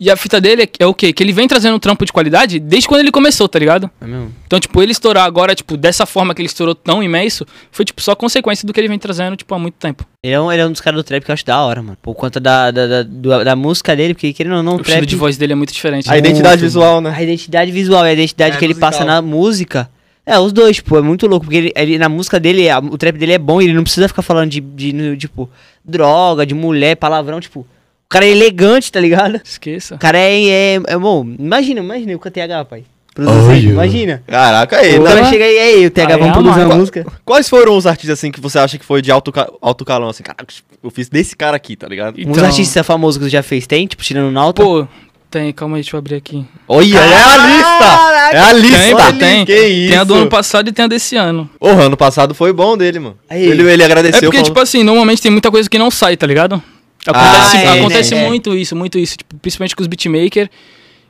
E a fita dele é, é o quê? Que ele vem trazendo um trampo de qualidade desde quando ele começou, tá ligado? É mesmo? Então, tipo, ele estourar agora, tipo, dessa forma que ele estourou tão imenso, foi, tipo, só consequência do que ele vem trazendo, tipo, há muito tempo. Ele é, um, ele é um dos caras do trap que eu acho da hora, mano. Por conta da, da, da, do- da música dele, porque querendo ou não, O o estilo trap. de voz dele é muito diferente. A identidade Muito. visual, né? A identidade visual e a identidade É, que ele musical. passa na música. É, os dois, tipo, é muito louco. Porque ele, ele- na música dele, a- o trap dele é bom e ele não precisa ficar falando de, de, de, tipo, droga, de mulher, palavrão, tipo. O cara é elegante, tá ligado? Esqueça. O cara é, é, é bom. Imagina, imagina o TH, pai. Imagina. Caraca, aí. O tá- cara chega aí, aí, o TH, Aí vamos é produzir uma- música. Quais foram os artistas, assim, que você acha que foi de alto, alto calão, assim? Caraca, eu fiz desse cara aqui, tá ligado? Então, Uns artistas famosos que tu já fez, tem? Tipo, tirando Nauta? Pô, tem, calma aí, deixa eu abrir aqui. Olha, é a lista! É a lista! Tem, pô, tem. Que isso? Tem a do ano passado e tem a desse ano. Porra, ano passado foi bom dele, mano. Aí. Ele, ele agradeceu. É porque, falou- tipo assim, normalmente tem muita coisa que não sai, tá ligado? Acontece, Ah, é, acontece né? É. muito isso, muito isso. Tipo, principalmente com os beatmakers,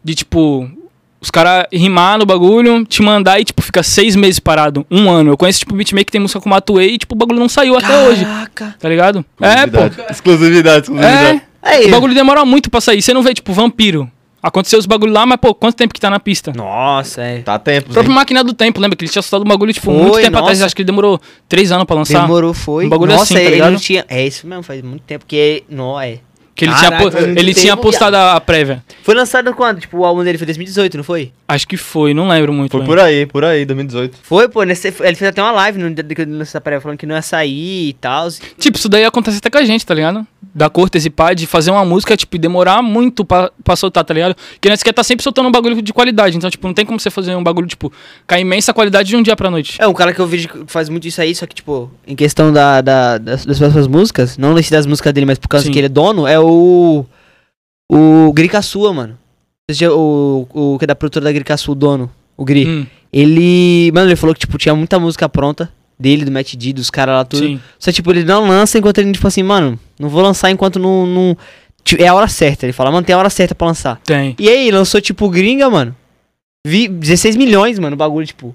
de tipo, os caras rimar no bagulho, te mandar e, tipo, fica seis meses parado, um ano. Eu conheço, tipo, beatmaker que tem música com Matuei e, tipo, o bagulho não saiu até hoje, Caraca. tá ligado? É, pô. Exclusividade, exclusividade, exclusividade. É. Aí. O bagulho demora muito pra sair. Você não vê, tipo, Vampiro. Aconteceu os bagulho lá, mas, pô, quanto tempo que tá na pista? Nossa, é. Tá tempo. O próprio Máquina do Tempo, lembra que ele tinha soltado o bagulho, tipo, Foi, muito tempo atrás. nossa. Acho que ele demorou três anos pra lançar. Demorou, foi. Um bagulho Nossa, assim, tá ele ligado? não tinha. É isso mesmo, faz muito tempo que. Não, é. Que ele Caraca, tinha, ele tinha tempo, postado a, a prévia. Foi lançado quando? Tipo, o álbum dele foi 2018, não foi? Acho que foi, não lembro muito. Foi bem. por aí, por aí, 2018. Foi, pô. Nesse, ele fez até uma live no dia que ele lançou essa prévia falando que não ia sair e tal. Tipo, isso daí acontece até com a gente, tá ligado? Da Cortes e pá, de fazer uma música, tipo, e demorar muito pra, pra soltar, tá ligado? Porque nós quer tá sempre soltando um bagulho de qualidade. Então, tipo, não tem como você fazer um bagulho, tipo, com a imensa qualidade de um dia pra noite. É, um cara que eu vejo que faz muito isso aí, só que, tipo, em questão da, da- das, das próximas músicas, não nesse das músicas dele, mas por causa Sim. que ele é dono, é o. O Grica Sua, mano. O, o que é da produtora da Grica Sua, o dono, o Gri. Hum, Ele. Mano, ele falou que, tipo, tinha muita música pronta dele, do Matt D, dos caras lá, tudo. sim. Só, tipo, ele não lança enquanto ele, tipo assim, mano, não vou lançar enquanto não. não tipo, é a hora certa. Ele fala, mano, tem a hora certa pra lançar. Tem. E aí, lançou, tipo, gringa, mano. Vi 16 milhões, mano, o bagulho, tipo.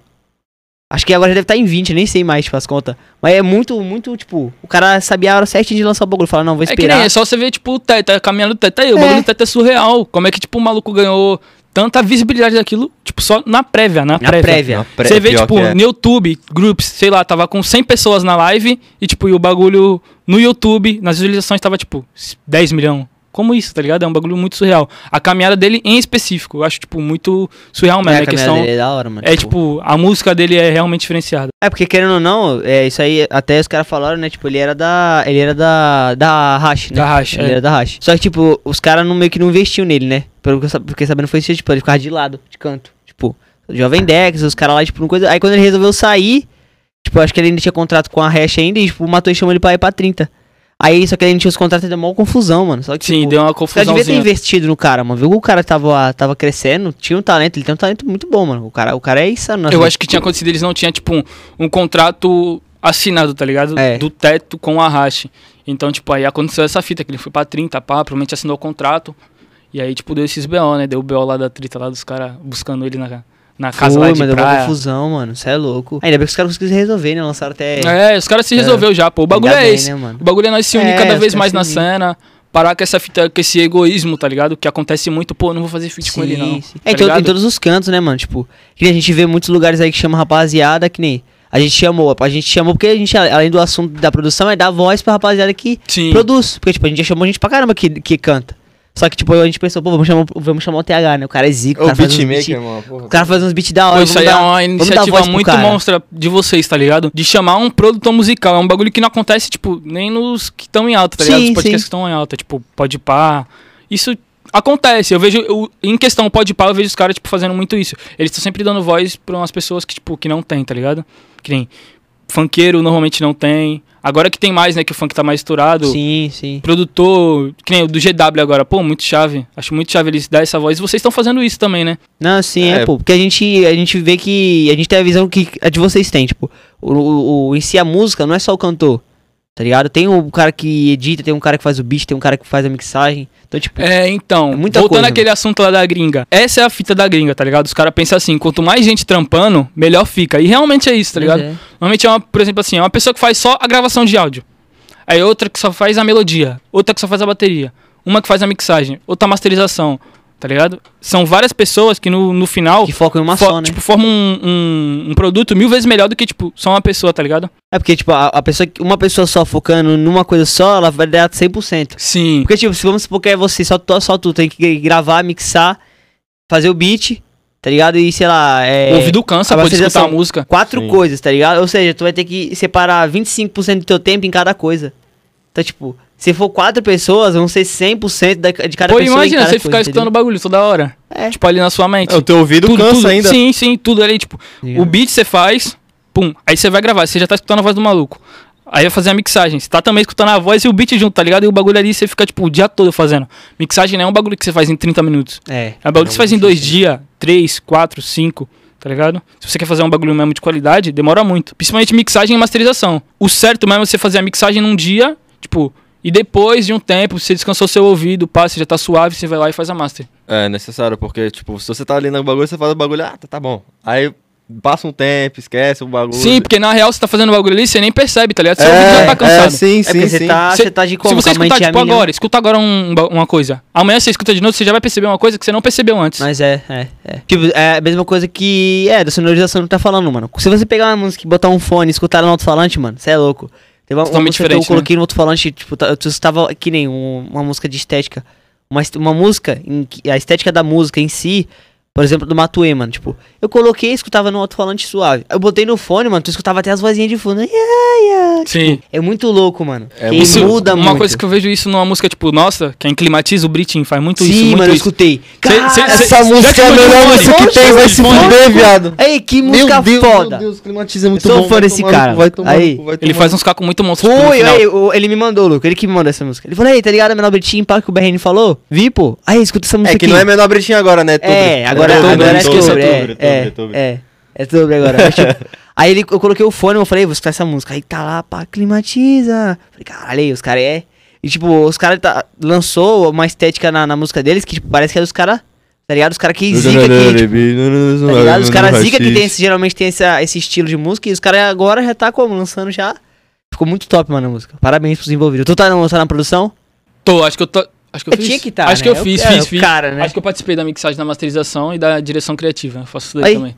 Acho que agora já deve estar em 20, nem sei mais, tipo, as contas. Mas é muito, muito, tipo, o cara sabia a hora certinha de lançar o bagulho. Fala, não, vou É que esperar. nem, é só você ver, tipo, o Teta, caminhando do Teta aí. O É. bagulho do Teta é surreal. Como é que, tipo, o maluco ganhou tanta visibilidade daquilo, tipo, só na prévia, na, Na prévia. prévia. Na pré- Você vê, tipo, é. no YouTube, groups, sei lá, tava com 100 pessoas na live e, tipo, e o bagulho no YouTube, nas visualizações, tava, tipo, 10 milhões. Como isso, tá ligado? É um bagulho muito surreal. A caminhada dele em específico, eu acho, tipo, muito surreal mesmo. É, a caminhada questão. dele é da hora, mano. É, tipo, a música dele é realmente diferenciada. É, porque querendo ou não, é, isso aí, até os caras falaram, né? Tipo, ele era da. Ele era da. Da Hash, né? Da Hash, Ele é. era da Hash. Só que, tipo, os caras não, meio que não investiam nele, né? Pelo que eu fiquei sabendo foi isso, tipo, ele ficava de lado, de canto. Tipo, Jovem Dex, os caras lá, tipo, não coisa. Aí quando ele resolveu sair, tipo, acho que ele ainda tinha contrato com a Hash ainda e, tipo, o Matou e chamou ele pra ir pra 30. Aí, só que ele não tinha os contratos e deu uma confusão, mano. Só que, Sim, tipo, deu uma caras deviam ter investido no cara, mano. Viu que o cara tava, tava crescendo, tinha um talento, ele tem um talento muito bom, mano. O cara, o cara é insano. Eu acho que tinha acontecido, eles não tinham, tipo, um, um contrato assinado, tá ligado? É. Do teto com a Hash. Então, tipo, aí aconteceu essa fita, que ele foi pra 30, pá, provavelmente assinou o contrato. E aí, tipo, deu esses BO, né? Deu o BO lá da trita, lá dos caras buscando ele na, na casa Foi, lá de mas deu uma praia. confusão, mano. Você é louco. Ainda bem que os caras conseguiram resolver, né? Lançaram até. É, os caras se resolveu já, pô. O bagulho Ainda é bem, esse. né, mano? O bagulho é nós se unir É, cada vez mais na cena. Parar com essa fita, com esse egoísmo, tá ligado? Que acontece muito, pô, não vou fazer feat com ele, não. sim. tá É, em, to- em ligado? todos os cantos, né, mano? Tipo, que a gente vê muitos lugares aí que chama rapaziada, que nem. A gente chamou, a gente chamou porque a gente, além do assunto da produção, é dar voz pra rapaziada que Sim. produz. Porque, tipo, a gente já chamou gente pra caramba que, que canta. Só que, tipo, a gente pensou, pô, vamos chamar, vamos chamar o TH, né? O cara é zico, o O cara faz uns beatmaker, beat- mano. porra. O cara faz uns beats da hora. Pô, isso aí é dar- uma vamos dar iniciativa muito cara. monstra de vocês, tá ligado? De chamar um produtor musical. É um bagulho que não acontece, tipo, nem nos que estão em alta, tá ligado? Sim, Os podcasts sim. que estão em alta, tipo, pode pá. Isso acontece. Eu vejo, eu- em questão pode pá, eu vejo os caras, tipo, fazendo muito isso. Eles estão sempre dando voz pra umas pessoas que, tipo, que não tem, tá ligado? Que nem funkeiro normalmente não tem. Agora que tem mais, né, que o funk tá mais estourado. Sim, sim. Produtor, que nem o do GW agora, pô, muito chave. Acho muito chave eles dar essa voz. E vocês estão fazendo isso também, né? Não, sim, é, É. pô. Porque a gente, a gente vê que. A gente tem a visão que a de vocês têm. Tipo, o, o, o- em si a música não é só o cantor. Tá ligado? Tem o cara que edita, tem um cara que faz o beat, tem um cara que faz a mixagem. Então, tipo. É, então, É muita voltando coisa, àquele assunto lá da gringa. Essa é a fita da gringa, tá ligado? Os caras pensam assim, quanto mais gente trampando, melhor fica. E realmente é isso, tá ligado? É. Normalmente é uma, por exemplo assim, é uma pessoa que faz só a gravação de áudio. Aí outra que só faz a melodia, outra que só faz a bateria, uma que faz a mixagem, outra masterização, tá ligado? São várias pessoas que no, no final Que focam em uma fo- só, né? tipo, formam um, um, um produto mil vezes melhor do que, tipo, só uma pessoa, tá ligado? É porque, tipo, a, a pessoa, que- uma pessoa só focando numa coisa só, ela vai dar 100%. Sim. Porque, tipo, se vamos supor que é você, só, tu- só tu tem que gravar, mixar, fazer o beat, tá ligado? E, sei lá, é... o ouvido cansa, pode escutar a música. Quatro Sim. coisas, tá ligado? Ou seja, tu vai ter que separar 25% do teu tempo em cada coisa. Então, tipo, se for quatro pessoas, vão ser 100% da, de cada Pô, pessoa em imagina você coisa, ficar escutando o bagulho toda hora. É. Tipo, ali na sua mente. É, o teu ouvido cansa ainda. Sim, sim, tudo ali, tipo, o beat você faz, pum, aí você vai gravar, você já tá escutando a voz do maluco. Aí vai fazer a mixagem, você tá também escutando a voz e o beat junto, tá ligado? E o bagulho ali você fica, tipo, o dia todo fazendo. Mixagem não é um bagulho que você faz em 30 minutos. É. É um bagulho que você faz em dois dias, três, quatro, cinco, tá ligado? Se você quer fazer um bagulho mesmo de qualidade, demora muito. Principalmente mixagem e masterização. O certo mesmo é você fazer a mixagem num dia, tipo, e depois de um tempo, você descansou seu ouvido, pá, você já tá suave, você vai lá e faz a master. É necessário, porque, tipo, se você tá ali no bagulho, você faz o bagulho, ah, tá, tá bom. Aí passa um tempo, esquece o bagulho. Sim, porque na real você tá fazendo o bagulho ali, você nem percebe, tá ligado? Seu é, ouvido já tá é, cansado. sim, É sim, porque sim. você tá, Cê- você tá de Se como? você Com a mente escutar, tipo, agora, escuta agora um- uma coisa. Amanhã você escuta de novo, você já vai perceber uma coisa que você não percebeu antes. Mas é, é, é. Tipo, é a mesma coisa que. É, da sonorização que tá falando, mano. Se você pegar uma música e botar um fone e escutar ela no alto-falante, mano, você é louco. Teve uma, Totalmente música que eu diferente, coloquei no alto-falante, tipo, tá- eu estava que nem um- uma música de estética. Uma, uma música, em a estética da música em si, por exemplo, do Matuê, mano. Tipo, eu coloquei e escutava no alto-falante suave. Eu botei no fone, mano, tu escutava até as vozinhas de fundo. Yeah, yeah. Sim. É muito louco, mano. É que muito- muda uma muito. coisa que eu vejo isso numa música, tipo, nossa, quem climatiza o Britin faz muito Sim, isso, muito mano, eu isso. escutei. Cê- Cara, cê- cê- Essa Já música é a melhor música que tem, vai se fuder, viado. Ei, que música Meu Deus, foda. Meu Deus, climatiza é muito Sou bom. fã desse cara. Vai tomar Aí. vai Ele tomar faz no uns cacos muito monstros tipo, Foi, aí, ele me mandou, Luco. Ele que me mandou essa música. Ele falou, ei, tá ligado a menor Britinho, pá, que o BRN falou? Vi, pô. Aí, escuta essa cu. música É que não é menor bretinho agora, né? É, agora, Outubro, agora é esqueça sobre, é, outubro, é, outubro. é, é sobre agora. Mas, tipo, aí ele, eu coloquei o fone, eu falei, vou escutar essa música. Aí tá lá, pá, climatiza. Falei, caralho, aí, os caras é... E, tipo, os caras tá, lançou uma estética na, na música deles que, tipo, parece que é dos caras, tá ligado? Os caras que zica que, tipo, Tá ligado? Os caras zica que tem esse, geralmente tem essa, esse estilo de música e os caras agora já tá como? Lançando já. Ficou muito top, mano, a música. Parabéns pros envolvidos. Tu tá, no- tá na produção? Tô, acho que eu tô. Acho que eu Eu fiz. tinha que tá, Acho né? que eu fiz, fiz, é o fiz. cara, né? Acho que eu participei da mixagem, da masterização e da direção criativa. Eu faço isso daí Aí. também.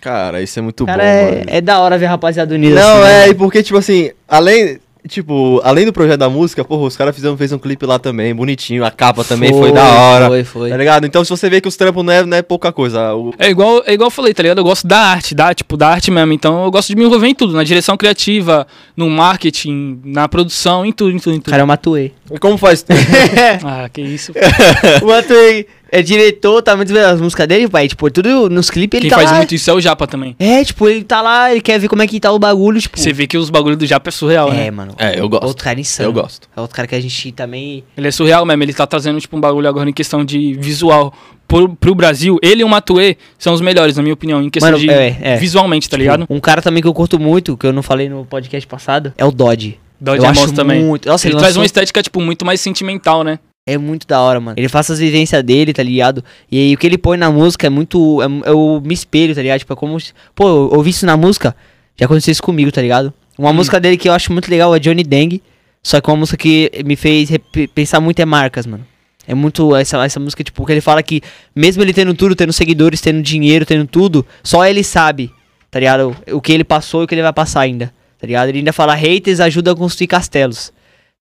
Cara, isso é muito Cara, bom, é, mano. é da hora ver a rapaziada unida Não, assim, é, né? e porque, tipo assim, além. Tipo, além do projeto da música, porra, os caras fizeram fez um clipe lá também, bonitinho, a capa também foi, da hora. Foi, foi. Tá ligado? Então, se você vê que os trampos não é, não é pouca coisa. O, É igual, é igual eu falei, tá ligado? Eu gosto da arte, da, tipo, da arte mesmo. Então eu gosto de me envolver em tudo, na direção criativa, no marketing, na produção, em tudo, em tudo, em O tudo. cara é o Matuei. e como faz? Ah, que isso. Matuei é diretor, tá muito vendo as músicas dele, pai. Tipo, tudo nos clipes ele Quem tá faz lá. muito isso é o Japa também. É, tipo, ele tá lá, ele quer ver como é que tá o bagulho, tipo. Você vê que os bagulhos do Japa é surreal, É, né? mano. É, eu gosto. Outro cara insano. Eu gosto. É outro cara que a gente também. Ele é surreal mesmo, ele tá trazendo, tipo, um bagulho agora em questão de visual. Pro, pro Brasil, ele e o Matuê são os melhores, na minha opinião, em questão Mano, de é, é. visualmente, tá ligado? Um cara também que eu curto muito, que eu não falei no podcast passado, é o Dodge. Dodge eu é acho também. muito. Nossa, ele ele, traz lançou- uma estética, tipo, muito mais sentimental, né? É muito da hora, mano. Ele faz as vivências dele, tá ligado? E aí o que ele põe na música é muito. É, eu me espelho, tá ligado? Tipo, é como. Pô, eu ouvi isso na música, já aconteceu isso comigo, tá ligado? Uma Hum. música dele que eu acho muito legal é Johnny Dang. Só que uma música que me fez pensar muito é marcas, mano. É muito. Essa, essa música, tipo, que ele fala que mesmo ele tendo tudo, tendo seguidores, tendo dinheiro, tendo tudo, só ele sabe, tá ligado? O, o que ele passou e o que ele vai passar ainda, tá ligado? Ele ainda fala: haters ajudam a construir castelos.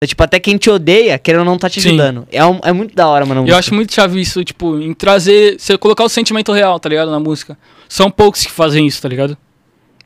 Então, tipo, até quem te odeia, querendo ou não, tá te Sim. ajudando. É, um- é muito da hora, mano. eu música. acho muito chave isso, tipo, em trazer. Você colocar o sentimento real, tá ligado? Na música. São poucos que fazem isso, tá ligado?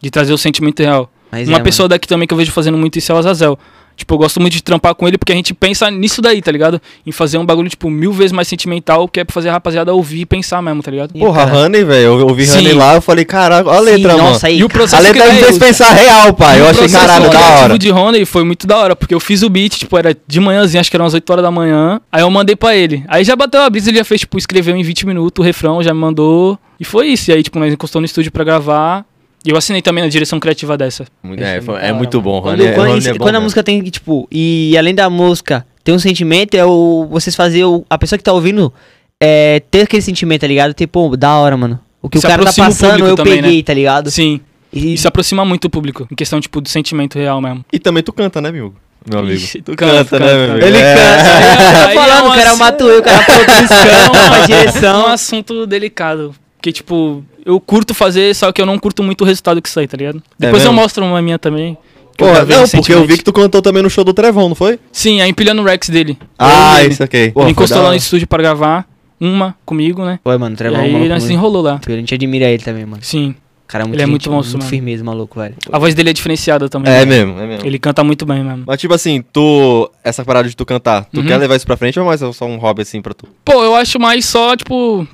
De trazer o sentimento real. Mas Uma é, pessoa daqui também que eu vejo fazendo muito isso é o Azazel. Tipo, eu gosto muito de trampar com ele porque a gente pensa nisso daí, tá ligado? Em fazer um bagulho, tipo, mil vezes mais sentimental, que é pra fazer a rapaziada ouvir e pensar mesmo, tá ligado? Porra, cara. Honey, velho. Eu ouvi Sim. Honey lá, eu falei, caralho, olha a Sim, letra, mano. nossa, aí, E o processo A letra me criativo- fez pensar real, pai. E Eu o achei caralho, da hora. de Honey foi muito da hora, porque eu fiz o beat, tipo, era de manhãzinha, acho que eram umas 8 horas da manhã. Aí eu mandei pra ele. Aí já bateu a brisa, ele já fez, tipo, escreveu em 20 minutos o refrão, já me mandou. E foi isso. E aí, tipo, nós encostou no estúdio pra gravar. E eu assinei também na direção criativa dessa. É, foi- é muito mano. bom, Quando, é- quando, Honey isso- é bom quando a mesmo. música tem, tipo, e além da música, tem um sentimento, é o. Vocês fazer o, a pessoa que tá ouvindo é, ter aquele sentimento, tá ligado? Tipo, da hora, mano. O que Se o cara tá passando, eu também, peguei, né? tá ligado? Sim. E, Isso aproxima muito o público, em questão, tipo, do sentimento real mesmo. E também tu canta, né, meu, meu amigo? Ixi, tu canta, canta, né, canta, meu amigo? Ele É. canta. Eu Aí tô falando, é um o cara é o assunto- Matuê, o cara produção, a É um direção. assunto delicado. Porque, tipo, eu curto fazer, só que eu não curto muito o resultado que sai, tá ligado? Depois eu mostro uma minha também. que gravei não, porque eu vi que tu cantou também no show do Trevão, não foi? Sim, a empilhando o Rex dele. Ah, Eu e ele. isso aqui. Ele encostou lá no estúdio pra gravar. Uma comigo, né? Foi, mano, e Trevão, aí maluco, nós se muito- enrolou lá. A gente admira ele também, mano. Sim. O cara é muito, Ele é gente- muito monstro, muito mano. firmeza, maluco, velho. A voz dele é diferenciada também. É né? mesmo, é mesmo. Ele canta muito bem mesmo. Mas tipo assim, tu. Essa parada de tu cantar, tu Uhum. quer levar isso pra frente ou mais é só um hobby assim pra tu? Pô, eu acho mais só, tipo,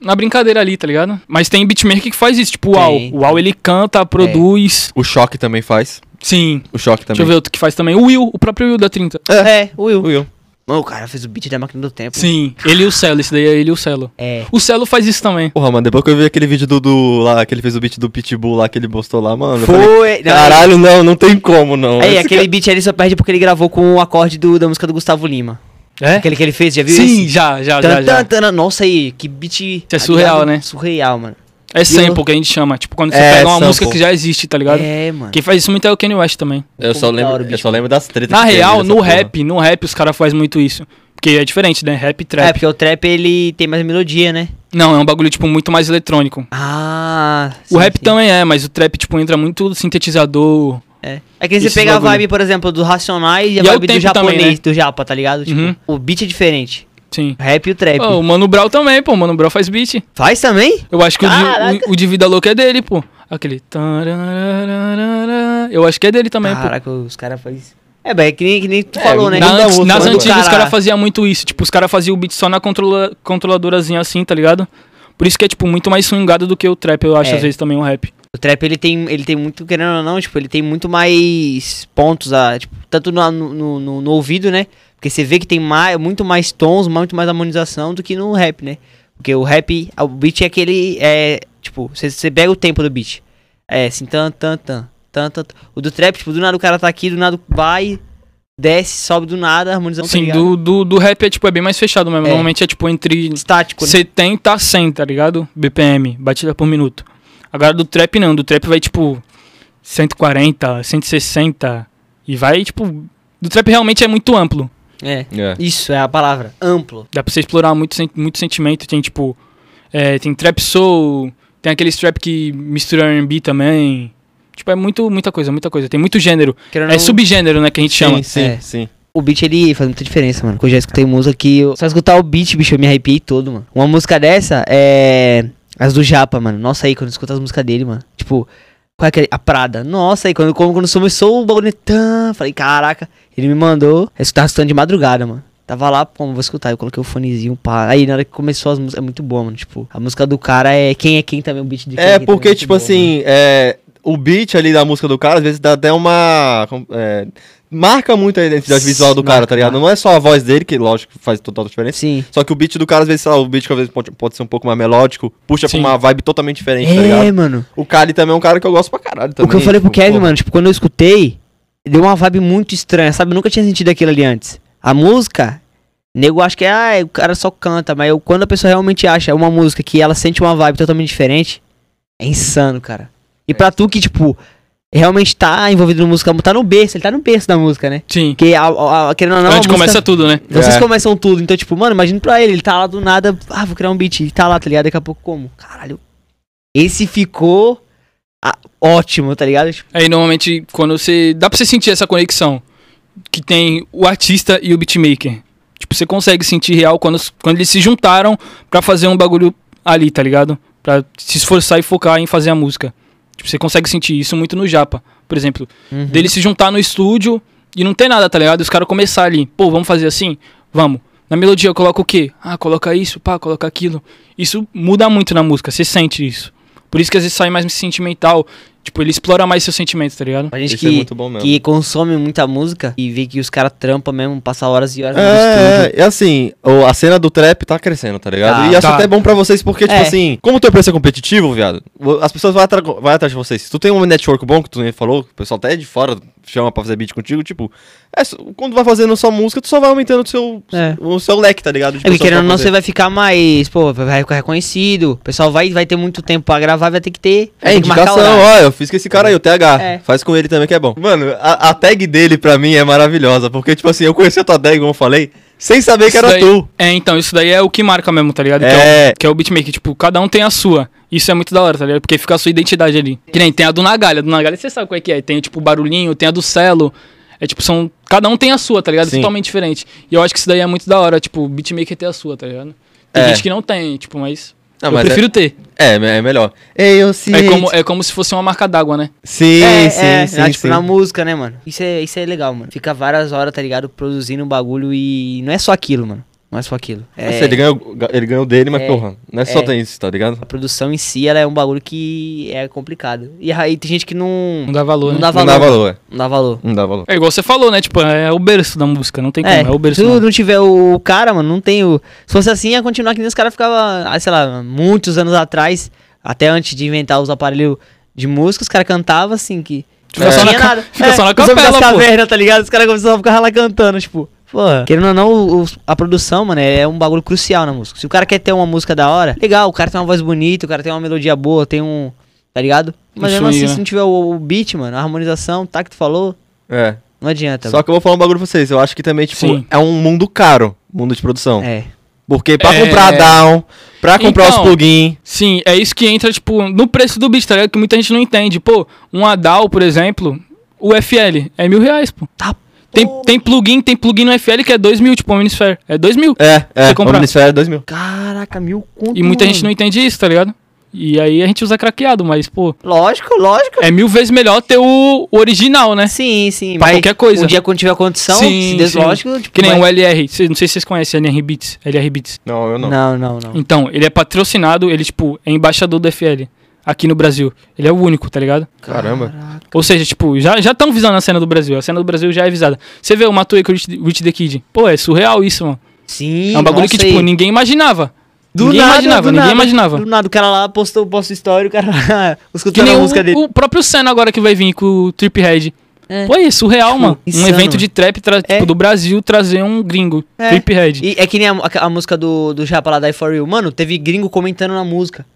na brincadeira ali, tá ligado? Mas tem beatmaker que faz isso, tipo o Uau. Tem. O Uau ele canta, produz. O choque também faz. Sim. O choque Deixa eu também. ver outro que faz também. O Will, o próprio Will da 30. É, o Will. O Will. Mano, o cara fez o beat da máquina do tempo. Sim. Ele e o Celo, esse daí é ele e o Celo. É. O Celo faz isso também. Porra, mano, depois que eu vi aquele vídeo do, do lá, que ele fez o beat do Pitbull lá, que ele postou lá, mano. falei, Foi. não, Caralho, não, não tem como, não. Aí, Esse aquele beat ali só perde porque ele gravou com o acorde do, da música do Gustavo Lima. É? Aquele que ele fez, já viu Sim, esse? já, já, Tan, já, já. tan, tan, Nossa, aí, que beat... é surreal, né? Surreal, mano. É eu- sample que a gente chama. Tipo, quando você É, pega uma sample. música que já existe, tá ligado? É, mano. Quem faz isso muito é o Kanye West também. Eu só hora lembro, o eu só lembro das tretas. Na real, no porra. rap, no rap os caras fazem muito isso. Porque é diferente, né? Rap e É, trap. porque o trap ele tem mais melodia, né? Não, é um bagulho, tipo, muito mais eletrônico. Ah. o sim, rap sim. também é, mas o trap, tipo, entra muito sintetizador. É. É que você pega bagulho. a vibe, por exemplo, do Racionais e a E é o vibe do tempo japonês, também, né? do japa, tá ligado? Tipo, Uhum. o beat é diferente. Sim. Rap e o trap. Pô, o Mano Brown também, pô. O Mano Brown faz beat. Faz também? Eu acho que o de, Caraca. o, o de Vida Louca é dele, pô. Aquele. Eu acho que é dele também, pô. Caraca, os caras fazem. É, bem, é que nem, que nem tu É, falou, né? na- música, nas antigas os Cara- caras faziam muito isso. Tipo, os caras faziam o beat só na controla, controladorazinha assim, tá ligado? Por isso que é, tipo, muito mais swingado do que o trap, eu acho, É. às vezes, também, o rap. O trap, ele tem, ele tem muito, querendo ou não, tipo, ele tem muito mais pontos, a, tipo, tanto no, no, no- no ouvido, né? Porque você vê que tem mais, muito mais tons, muito mais harmonização do que no rap, né? Porque o rap, o beat é aquele, é, tipo, você, você pega o tempo do beat. É, assim, tan, tan, tan, tan, tan. O do trap, tipo, do nada o cara tá aqui, do nada vai, desce, sobe do nada, harmonização, tá Sim, ligado? do, do, do rap é, tipo, é bem mais fechado mesmo. É. Normalmente é, tipo, entre Estático, né? 70 a 100, tá ligado? BPM, batida por minuto. Agora do trap não, do trap vai, tipo, 140, 160 e vai, tipo... Do trap realmente é muito amplo. É, É. isso é a palavra, amplo. Dá pra você explorar muito, sen- muito sentimento. Tem, tipo, é, tem trap soul, tem aqueles trap que mistura R&B também. Tipo, é muito, muita coisa, muita coisa. Tem muito gênero. Querendo É subgênero, né, que a gente chama. Sim, sim, É. sim. O beat, ele faz muita diferença, mano. Que eu já escutei música que... Eu... Só escutar o beat, bicho, eu me arrepiei todo, mano. Uma música dessa é... As do Japa, mano. Nossa, aí, quando eu escuto as músicas dele, mano. Tipo... Qual é aquele? A Prada. Nossa, aí, quando, quando, quando começou o bagulho... Tã, falei, caraca. Ele me mandou... Eu tava escutando de madrugada, mano. Tava lá, pô, vou escutar. Eu coloquei o fonezinho, pá. Aí, na hora que começou as músicas... É muito boa, mano. Tipo... A música do cara é... Quem é quem também, o beat de quem É quem porque, também tipo boa, assim, é, o beat ali da música do cara, às vezes dá até uma. é, marca muito a identidade visual do cara, tá ligado? Não é só a voz dele, que lógico faz total diferença. Sim. Só que o beat do cara, às vezes, sei lá, o beat que às vezes pode, pode ser um pouco mais melódico, puxa Sim. pra uma vibe totalmente diferente, tá É, ligado? mano. O Kali também é um cara que eu gosto pra caralho também. o que eu falei pro tipo, Kevin, pô, mano, tipo, quando eu escutei, deu uma vibe muito estranha, sabe? Eu nunca tinha sentido aquilo ali antes. A música, nego acha que é, ah, o cara só canta, mas eu, quando a pessoa realmente acha uma música que ela sente uma vibe totalmente diferente, é insano, cara. E pra tu que, tipo, realmente tá envolvido na música, tá no berço, ele tá no berço da música, né? Sim. Porque, a, a, a- querendo ou não, É a onde música- começa tudo, né? vocês É. começam tudo, então, tipo, mano, imagina pra ele, ele tá lá do nada, ah, vou criar um beat, ele tá lá, tá ligado? Daqui a pouco como? Caralho. Esse ficou ah, ótimo, tá ligado? Tipo, Aí normalmente quando você. Dá pra você sentir essa conexão que tem o artista e o beatmaker. Tipo, você consegue sentir real quando, quando eles se juntaram pra fazer um bagulho ali, tá ligado? Pra se esforçar e focar em fazer a música. Tipo, você consegue sentir isso muito no Japa. Por exemplo, uhum. dele se juntar no estúdio e não tem nada, tá ligado? E os caras começar ali, pô, vamos fazer assim? Vamos. Na melodia eu coloco o quê? Ah, coloca isso, pá, coloca aquilo. Isso muda muito na música, você sente isso. Por isso que às vezes sai mais sentimental. Tipo, ele explora mais seus sentimentos, tá ligado? A gente Isso é que, muito bom mesmo. que consome muita música e vê que os caras trampam mesmo, passam horas e horas no estúdio. É, é, e assim, a cena do trap tá crescendo, tá ligado? Tá. e acho Tá. até bom pra vocês, porque, tipo É. assim, como o teu preço é competitivo, viado, as pessoas vão, atra- vai atrás de vocês. Se tu tem um network bom, que tu nem falou, o pessoal até de fora chama pra fazer beat contigo, tipo, é, quando vai fazendo só música, tu só vai aumentando o seu, É. o seu leque, tá ligado? É pessoas querendo ou não, você vai ficar mais, pô, vai ficar reconhecido. O pessoal vai, vai ter muito tempo pra gravar, vai ter que ter. É, que indicação, ó, eu fiz com esse cara aí, o TH. É. Faz com ele também que é bom. Mano, a, a tag dele pra mim é maravilhosa, porque, tipo assim, eu conheci a tua tag, como eu falei, sem saber que Isso era daí- tu. É, então, isso daí é o que marca mesmo, tá ligado? Que, é É. o, que é o beatmaker. Tipo, cada um tem a sua. Isso é muito da hora, tá ligado? Porque fica a sua identidade ali. Que nem tem a do Nagalha. Do Nagalha você sabe qual é que é. Tem, tipo, o barulhinho, tem a do Celo. É tipo, são. Cada um tem a sua, tá ligado? Sim. Totalmente diferente. E eu acho que isso daí é muito da hora, tipo, o beatmaker ter a sua, tá ligado? Tem É. gente que não tem, tipo, mas. Não, eu mas prefiro ter. É, é, é melhor. Ei, eu sim. É como, é como se fosse uma marca d'água, né? Sim, é, sim, é, sim, é, tipo, sim. na música, né, mano? Isso é, isso é legal, mano. Fica várias horas, tá ligado? Produzindo um bagulho e não é só aquilo, mano. Não é só aquilo. É, ele, ganhou, ele ganhou dele, mas É. porra, não é só É. tem isso, tá ligado? A produção em si, ela é um bagulho que é complicado. E aí tem gente que não... Não dá valor, Não né? dá Não valor. dá valor, Não dá valor. não dá valor. É igual você falou, né? Tipo, é o berço da música. Não tem como. É, É, o berço. se mano. não tiver o cara, mano, não tem o... Se fosse assim, ia continuar que nem os caras ficavam, ah, sei lá, muitos anos atrás, até antes de inventar os aparelhos de música, os caras cantavam assim, que... Fica não só na tinha ca- nada. fica só na capela, pô. cavernas, tá ligado? Os caras começavam a ficar lá cantando, tipo... Pô, querendo ou não, o- a produção, mano, é um bagulho crucial na música. Se o cara quer ter uma música da hora, legal, o cara tem uma voz bonita, o cara tem uma melodia boa, tem um. Tá ligado? Mas Isso mesmo assim, aí, né? se não tiver o, o beat, mano, a harmonização, tá que tu falou, É. não adianta. Só que eu vou falar um bagulho pra vocês. Eu acho que também, tipo, Sim. é um mundo caro, mundo de produção. É. Porque pra É. comprar down, pra comprar Então, os plugins. Sim, é isso que entra, tipo, no preço do beat, tá ligado? Que muita gente não entende. Pô, um ADAL, por exemplo, o FL é mil reais, pô. Tá. Tem, Pô. tem plugin, tem plugin no FL que é dois mil, tipo, o Omnisphere. É dois mil. É, é. Omnisphere é 2 mil. Caraca, mil conto. E muita mano. gente não entende isso, tá ligado? E aí a gente usa craqueado, mas, pô, Lógico, lógico. é mil vezes melhor ter o, o original, né? Sim, sim. Pra mas qualquer coisa. Um dia quando tiver condição, Sim, se Deus, sim. lógico. Tipo, Que nem vai- o LR. Cê- não sei se vocês conhecem LR Beats. LR Beats. Não, eu não. Não, não, não. Então, ele é patrocinado, ele, tipo, é embaixador do FL aqui no Brasil. Ele é o único, tá ligado? Caramba. Ou seja, tipo, já já estão visando a cena do Brasil. A cena do Brasil já é visada. Você vê o Matuei com o Rich, Rich the Kid. Pô, é surreal isso, mano. Sim. é um bagulho nossa, que, tipo, aí. ninguém imaginava. ninguém imaginava, do ninguém nada, imaginava. Do nada, o cara lá postou, postou story, o cara lá Que escutando nem a o, música dele. o próprio Senna agora que vai vir com o Trip Head. É. Pô, é surreal, Tipo, mano. insano, um evento de trap tra- É. tipo, do Brasil trazer um gringo. É. Trip Head. E é que nem a, a- a música do, do Japa lá, Die For You. Mano, teve gringo comentando na música.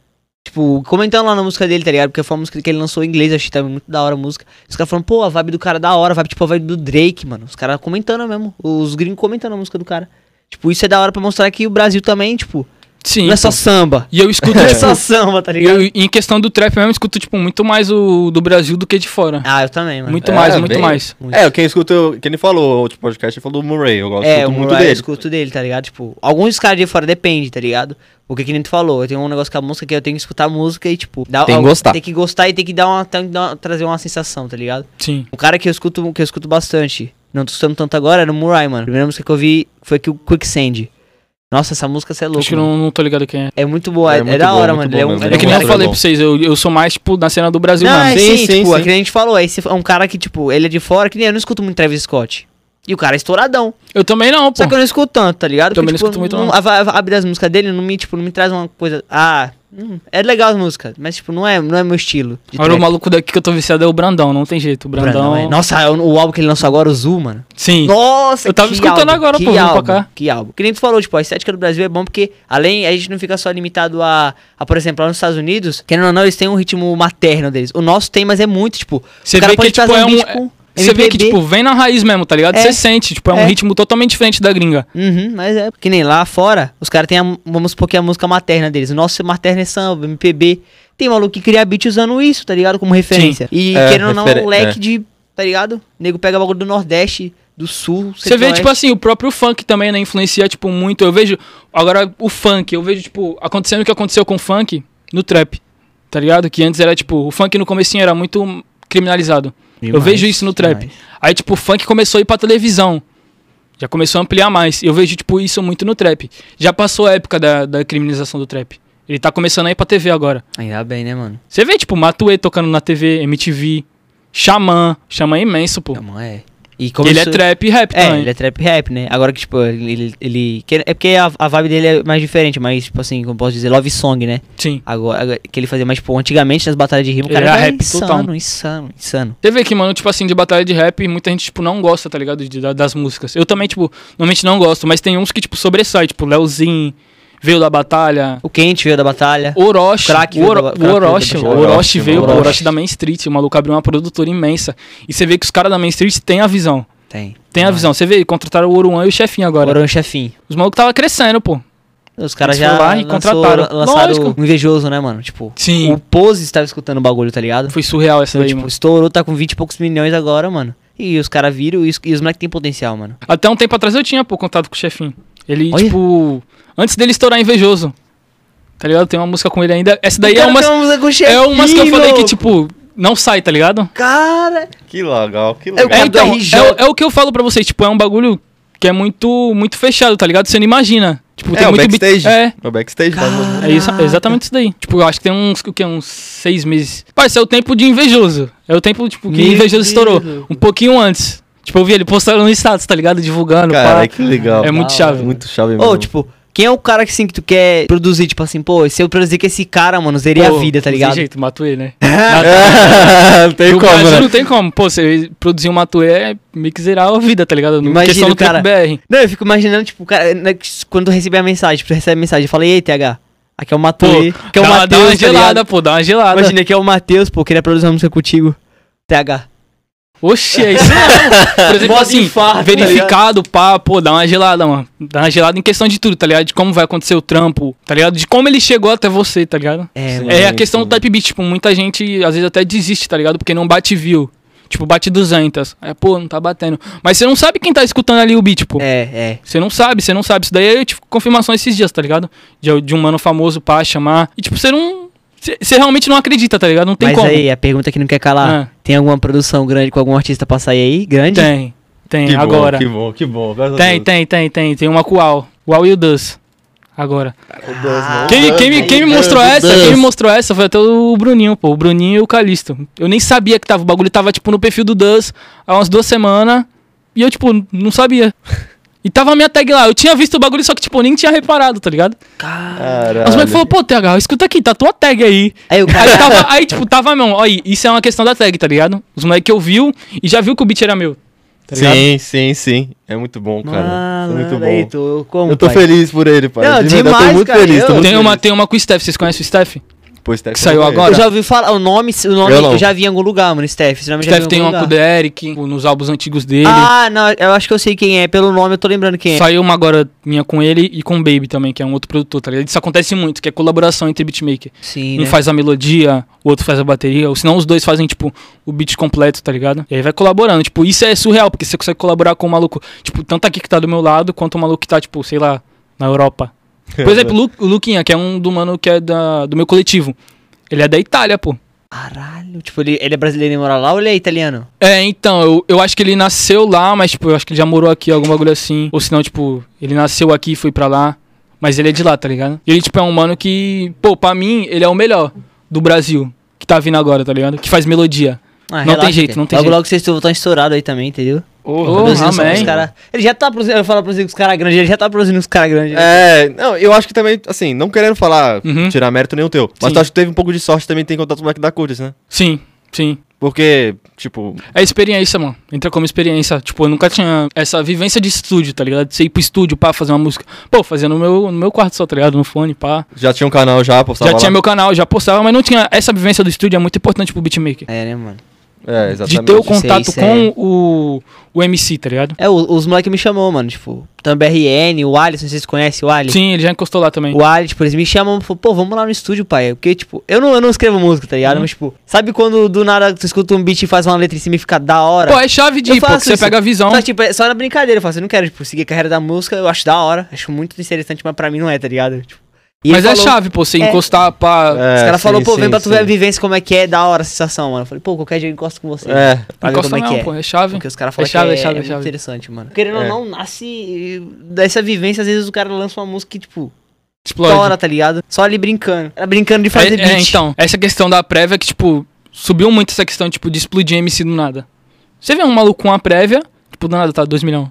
Tipo, comentando lá na música dele, tá ligado? Porque foi uma música que ele lançou em inglês, achei tava muito da hora a música. Os caras falando, pô, a vibe do cara é da hora, a vibe tipo a vibe do Drake, mano. Os caras comentando mesmo. Os gringos comentando a música do cara. Tipo, isso é da hora pra mostrar que o Brasil também, tipo, Sim. não é só samba. E eu escuto, Não é tipo, só samba, tá ligado? eu, em questão do trap mesmo, eu escuto, tipo, muito mais o do Brasil do que de fora. Ah, eu também, mano. muito É, mais, muito bem- mais. É, quem escuta, quem ele falou, o outro podcast, ele falou do Murray. Eu gosto É, escuto o muito Murray, eu dele. escuto dele, tá ligado? Tipo, alguns caras de fora depende, tá ligado? Porque que nem tu falou, eu tenho um negócio com a música que eu tenho que escutar a música e, tipo, dar, Tem que gostar. Tem que gostar e tem que dar uma, tem que dar uma- trazer uma sensação, tá ligado? Sim. Um cara que eu escuto, que eu escuto bastante, não tô escutando tanto agora, era o Murray, mano. A primeira música que eu vi foi que o Quicksand. Nossa, essa música você é louco. Acho que mano. não, não tô ligado quem é. É muito boa, É é, é da hora, mano. É um, ele É que nem eu falei bom. pra vocês, eu, eu sou mais, tipo, da cena do Brasil Não, mesmo. é Sim, sim, sim, tipo, sim. é que nem a gente falou, esse é um cara que, tipo, ele é de fora, que nem eu não escuto muito Travis Scott. E o cara é estouradão. Eu também não, pô. Só que eu não escuto tanto, tá ligado? Também não Porque, escuto muito, não. não. A a vibe das músicas dele não me, tipo, não me traz uma coisa. Ah, hum, é legal as músicas, mas, tipo, não é, não é meu estilo. Agora o maluco daqui que eu tô viciado é o Brandão, não tem jeito. O Brandão. Brandão, é. Nossa, o, o álbum que ele lançou agora, o Zu, mano. Sim. Nossa, Eu tava escutando álbum, agora, que pô, vindo pra álbum, cá. Que álbum. Que nem tu falou, tipo, a estética do Brasil é bom porque, além, a gente não fica só limitado a, a por exemplo, lá nos Estados Unidos, querendo ou não, eles têm um ritmo materno deles. O nosso tem, mas é muito, tipo, Você o cara vê pode que, tipo, é um beat com Você vê que, tipo, vem na raiz mesmo, tá ligado? É. Você sente, tipo, é um É. ritmo totalmente diferente da gringa. Uhum, mas é, que nem lá fora, os caras têm, a, vamos supor que é a música materna deles. O nosso materno é samba, MPB. Tem maluco que cria beat usando isso, tá ligado? Como referência. E É, querendo ou não, referen- um leque é. de, tá ligado? O nego pega bagulho do Nordeste, do Sul, Você vê, tipo assim, o próprio funk também, né, influencia, tipo, muito. Eu vejo, agora, o funk, eu vejo, tipo, acontecendo o que aconteceu com o funk no trap, tá ligado? Que antes era, tipo, o funk no comecinho era muito criminalizado. Eu vejo isso no trap. demais. Aí, tipo, o funk começou a ir pra televisão. Já começou a ampliar mais. Eu vejo, tipo, isso muito no trap. Já passou a época da, da criminalização do trap. Ele tá começando a ir pra TV agora. Ainda bem, né, mano? Você vê, tipo, Matuê tocando na TV, MTV, Xamã. Xamã é imenso, pô. Não, é. E Que ele é trap e rap É, também. ele é trap rap, né? Agora que, tipo, ele. ele, é porque a, a vibe dele é mais diferente, mas, tipo assim, como posso dizer, love song, né? Sim. Agora, agora- que ele fazia mais, tipo, antigamente nas batalhas de rima, o cara era era rap insano, total. insano, insano. Você vê que, mano, tipo assim, de batalha de rap, muita gente, tipo, não gosta, tá ligado? De- da- das músicas. Eu também, tipo, normalmente não gosto, mas tem uns que, tipo, sobressai, tipo, Leozinho, veio da batalha. O Quente veio da batalha. Orochi, O Crack o, Oro, da- o Crack veio da Orochi, o Orochi Orochi, veio, pô, o Orochi. Orochi da Main Street, o maluco abriu uma produtora imensa. E você vê que os caras da Main Street têm a visão. Tem. Tem a visão. Você vê, contrataram o Oruan e o chefinho agora. Agora um chefinho. Os malucos tava crescendo, pô. Os caras já lá e lançou- contrataram. lançaram Lógico. o Invejoso, né, mano? Tipo, Sim. o Pose estava escutando o bagulho, tá ligado? Foi surreal essa Então, daí, tipo, mano. estourou, tá com 20 e poucos milhões agora, mano. E os caras viram e os, e os moleques têm potencial, mano. Até um tempo atrás eu tinha, pô, contato com o chefinho. Ele, Olha. tipo. Antes dele estourar invejoso. Tá ligado? Tem uma música com ele ainda. Essa daí O é uma. tem uma música com É umas que eu falei que, tipo, não sai, tá ligado? Cara, Que legal, que É o legal. É, então, é, é o que eu falo pra vocês, tipo, é um bagulho que é muito, muito fechado, tá ligado? Você não imagina. Tipo, É, o muito backstage. É, É o backstage é isso- Caraca. exatamente isso daí. Tipo, eu acho que tem uns, o que, uns seis meses. Parece, é o tempo de invejoso. É o tempo, tipo, que Meu invejoso Deus. estourou. Um pouquinho antes. Tipo, eu vi ele postando no status, tá ligado? Divulgando, Cara, pá. que legal. É muito Da chave. Muito chave Ô, mesmo. tipo, Quem é o cara que, assim, que tu quer produzir? Tipo assim, pô, se eu produzir com esse cara, mano, zerei a Pô, vida, tá ligado? Tem jeito, Matuê, né? não tem como, né? não tem como. Pô, você produzir um Matuê é meio que zerar a vida, tá ligado? Imagina questão o do cara- BR. Não, eu fico imaginando, tipo, o cara, né, quando tu recebe a mensagem, tipo, tu recebe a mensagem, eu falei, ei, TH, aqui é o Pô, Matuê, que é o dá, dá uma tá gelada, ligado? pô, dá uma gelada. Imagina, aqui é o Matheus, pô, queria produzir uma música contigo, TH. Oxi, é isso mesmo. Por exemplo, Modo assim, infarto, tá verificado, pá, pô, dá uma gelada, mano. Dá uma gelada em questão de tudo, tá ligado? De como vai acontecer o trampo, tá ligado? De como ele chegou até você, tá ligado? É, Sim. É a questão sim. do type beat, tipo, muita gente às vezes até desiste, tá ligado? Porque não bate view. Tipo, bate 200. Aí, pô, não tá batendo. Mas você não sabe quem tá escutando ali o beat, pô. É, é. Você não sabe, você não sabe. Isso daí eu tive confirmação esses dias, tá ligado? De, de um mano famoso pra chamar. E tipo, você não. Você realmente não acredita, tá ligado? Não tem Mas como. aí, a pergunta que não quer calar, Ah. tem alguma produção grande com algum artista pra sair aí? Grande? Tem, tem, Que bom, agora. que bom, que bom. graças a Tem, tem, tem, tem. Tem uma com o Al. O Al e o Dus. Agora. Ah, Quem, me- quem, me- quem me Deus, mostrou essa? Quem me mostrou essa foi até o Bruninho, pô. O Bruninho e o Calisto. Eu nem sabia que tava. O bagulho tava, tipo, no perfil do Dus há umas duas semanas. E eu, tipo, não sabia. E tava a minha tag lá. Eu tinha visto o bagulho, só que, tipo, eu nem tinha reparado, tá ligado? Caralho. Os moleques falaram, pô, TH, escuta aqui, tá tua tag aí. Aí o Aí, cara... tava, aí, tipo, tava mesmo. Ó, isso é uma questão da tag, tá ligado? Os moleques ouviu e já viu que o beat era meu. Tá? Sim, sim, sim. É muito bom, cara. Isso é muito Mano, aí, bom. tu, como, Eu tô pai? feliz por ele, pai. Não, De verdade, demais, tô muito cara, feliz. eu- Tô muito Tem uma, tem uma com o Steph, vocês conhecem o Steph? Pô, Steph, que saiu agora. Eu já ouvi falar, o nome, o nome Eu já vi em algum lugar, mano, Steph. Esse nome Steph tem uma com o Eric, nos álbuns antigos dele. Ah, não, eu acho que eu sei quem é. Pelo nome eu tô lembrando quem é. Saiu uma agora minha com ele e com o Baby também, que é um outro produtor, tá ligado? Isso acontece muito, que é colaboração entre beatmaker. Sim, Um né? faz a melodia, o outro faz a bateria, ou senão os dois fazem, tipo, o beat completo, tá ligado? E aí vai colaborando. Tipo, isso é surreal, porque você consegue colaborar com o maluco, tipo, tanto aqui que tá do meu lado, quanto o maluco que tá, tipo, sei lá, na Europa. Por exemplo, o Lu- o Luquinha, que é um do mano que é da, do meu coletivo. Ele é da Itália, pô. Caralho, tipo, ele, ele é brasileiro e mora lá ou ele é italiano? É, então, eu, eu acho que ele nasceu lá, mas, tipo, eu acho que ele já morou aqui, algum bagulho assim. Ou senão, tipo, ele nasceu aqui e foi pra lá. Mas ele é de lá, tá ligado? E ele, tipo, é um mano que, pô, pra mim, ele é o melhor do Brasil. Que tá vindo agora, tá ligado? Que faz melodia. Ah, Não tem jeito, não tem logo, jeito. Logo vocês estão estourados aí também, entendeu? Oh, os amém. cara- Ele já tá produzindo, eu falo produzindo com os caras grandes, ele já tá produzindo com os caras grandes. É, não, eu acho que também, assim, não querendo falar, Uhum. tirar mérito nenhum teu, mas Sim. tu acho que teve um pouco de sorte também tem contato com o moleque da Curtis, né? Sim, sim. Porque, tipo, É experiência, mano. Entra como experiência. Tipo, eu nunca tinha essa vivência de estúdio, tá ligado? De você ir pro estúdio, pá, fazer uma música. Pô, fazia no meu, no meu quarto só, tá ligado? No fone, pá. já tinha um canal já, postava já tinha lá. meu canal, já postava, mas não tinha. Essa vivência do estúdio é muito importante pro beatmaker. É, né, mano? É, de exatamente. ter o contato isso com é. o, o MC, tá ligado? É, os moleques me chamou, mano, tipo, também RN, o Alisson, vocês conhecem o Alisson? Sim, ele já encostou lá também. O Ali, tipo, eles me chamam, falam, pô, vamos lá no estúdio, pai. Porque, tipo, eu não, eu não escrevo música, tá ligado? Uhum. Mas, tipo, sabe quando do nada tu escuta um beat e faz uma letra em cima e fica da hora? Pô, é chave de pô, você pega a visão. Só, tipo, é só na brincadeira, eu faço, eu não quero, tipo, seguir a carreira da música, eu acho da hora, acho muito interessante, mas pra mim não é, tá ligado? Tipo, e Mas é falou- chave, pô, você É. encostar pra. É, Os caras falaram, pô, sim, vem pra tu sim. ver a vivência como é que é, da hora a sensação, mano. Eu falei, pô, qualquer dia eu encosto com você. É, Pra ver encosta como é que não, é. pô, é chave. Porque os caras É falam chave, que é chave, é chave. interessante, mano. Querendo ou É. não, nasce dessa vivência, às vezes o cara lança uma música que, tipo, Explode. da hora, tá ligado? Só ali brincando. Era brincando de fazer é, é, beat. então, essa questão da prévia que, tipo, subiu muito essa questão, tipo, de explodir MC do nada. Você vê um maluco com uma prévia, tipo, do nada tá 2 milhões.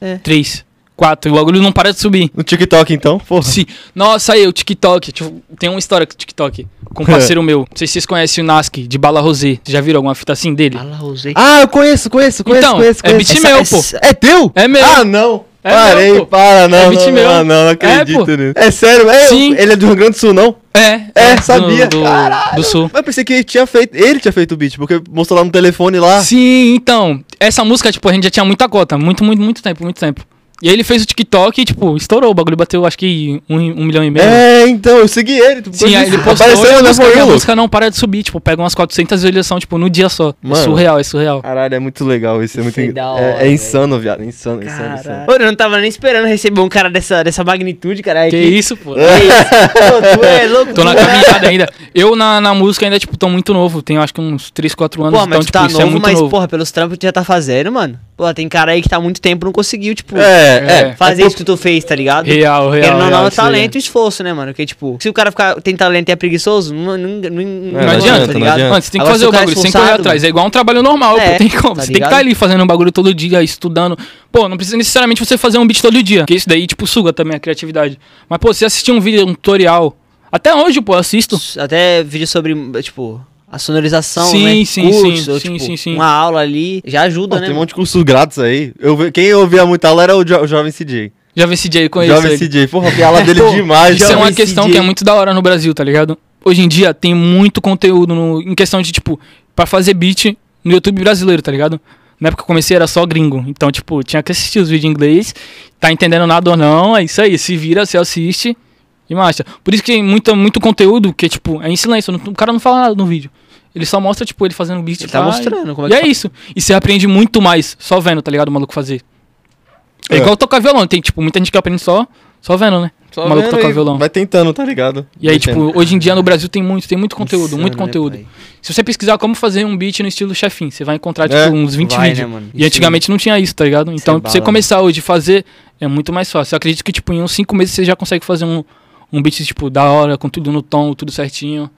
É. 3, 4, e o bagulho não para de subir. no TikTok então, porra. Sim. Nossa, aí, o TikTok. Tipo, tem uma história com o TikTok. Com um parceiro meu. Não sei se vocês conhecem o Naski, de Bala Rosé. Vocês já viram alguma fita assim dele? Fala, Rosé. Ah, eu conheço, conheço, conheço, Então, conheço, é conheço. beat meu, pô. É teu? É meu. Ah, não. É Parei, meu, pô. para, não, É beat não, meu. não, não, não acredito pô. nisso. É sério, é, Sim. ele é do Rio Grande do Sul, não? É. É, do- sabia. Do, Caralho. do Sul. Mas eu pensei que ele tinha feito, ele tinha feito o beat, porque mostrou lá no telefone lá. Sim, então. Essa música, tipo, a gente já tinha muita cota. Muito, muito, muito tempo, muito tempo. E aí ele fez o TikTok e, tipo, estourou. O bagulho bateu, acho que um, um milhão e meio. É, então, eu segui ele. tipo, Sim, aí ele postou e Apareceu a música, e a You, louco. música não para de subir. Tipo, pega umas 400 visualizações, tipo, no dia só. Mano. É surreal, é surreal. Caralho, é muito legal isso, é muito... Isso é da é- hora, é, insano, viado, insano, insano, insano. Pô, eu não tava nem esperando receber um cara dessa, dessa magnitude, cara. Que Aqui. isso, pô. Que isso? Pô, tu é louco. Tô na é- caminhada ainda. Eu na, na música ainda, tipo, tô muito novo. Tenho acho que uns 3, 4 anos. Pô, mas então, tu tipo, tá isso é novo, muito mas, novo. porra, pelos trampos que tu já tá fazendo, mano. Pô, tem cara aí que tá há muito tempo e não conseguiu, tipo, É, é. fazer é isso que tu fez, tá ligado? Real, real. Ou não, real, é talento e esforço, né, mano? Porque, tipo, se o cara ficar, tem talento e é preguiçoso, não, não, não, não, Não, não adianta, adianta, tá não ligado? adianta. Mano, você tem que Agora, fazer o é bagulho sem correr atrás. É igual um trabalho normal, É, pô. Tem como. tá você tem que estar ali fazendo um bagulho todo dia, estudando. Pô, não precisa necessariamente você fazer um beat todo dia. Que isso daí, tipo, suga também a criatividade. Mas, pô, você assistir um vídeo, um tutorial. Até hoje, pô, eu assisto. Até vídeo sobre, tipo, a sonorização, Sim, né? sim, Curso, sim, ou, sim, tipo, sim, sim. Uma aula ali, já ajuda, Pô, né? tem um monte de cursos grátis aí. Eu, quem ouvia muito aula era o, jo o Jovem CJ. Esse DJ com Jovem ele. CJ. Porra, tem aula dele Pô, demais. Isso é uma Jovem questão CJ. que é muito da hora no Brasil, tá ligado? Hoje em dia tem muito conteúdo no- em questão de, tipo, pra fazer beat no YouTube brasileiro, tá ligado? Na época que eu comecei era só gringo. Então, tipo, tinha que assistir os vídeos em inglês. Tá entendendo nada ou não, é isso aí. Se vira, você assiste e marcha. Por isso que tem muito, muito conteúdo que, tipo, é em silêncio. O cara não fala nada no vídeo. Ele só mostra, tipo, ele fazendo beat. Ele tá pá, mostrando como é E que é faz. isso. E você aprende muito mais só vendo, tá ligado? O maluco fazer. É, É. igual tocar violão. Tem, tipo, muita gente que aprende só, só vendo, né? Só o maluco vendo tocar violão. Vai tentando, tá ligado? E aí, tipo, hoje em dia no Brasil tem muito, tem muito conteúdo, Insano, muito né, conteúdo. pai? Se você pesquisar como fazer um beat no estilo chefin, você vai encontrar, tipo, É. uns 20 Vai, vídeos. né, mano? E Isso antigamente não tinha isso, tá ligado? Então, é pra você bala, começar hoje a fazer, é muito mais fácil. Eu acredito que, tipo, em uns 5 meses você já consegue fazer um, um beat, tipo, da hora, com tudo no tom, tudo certinho.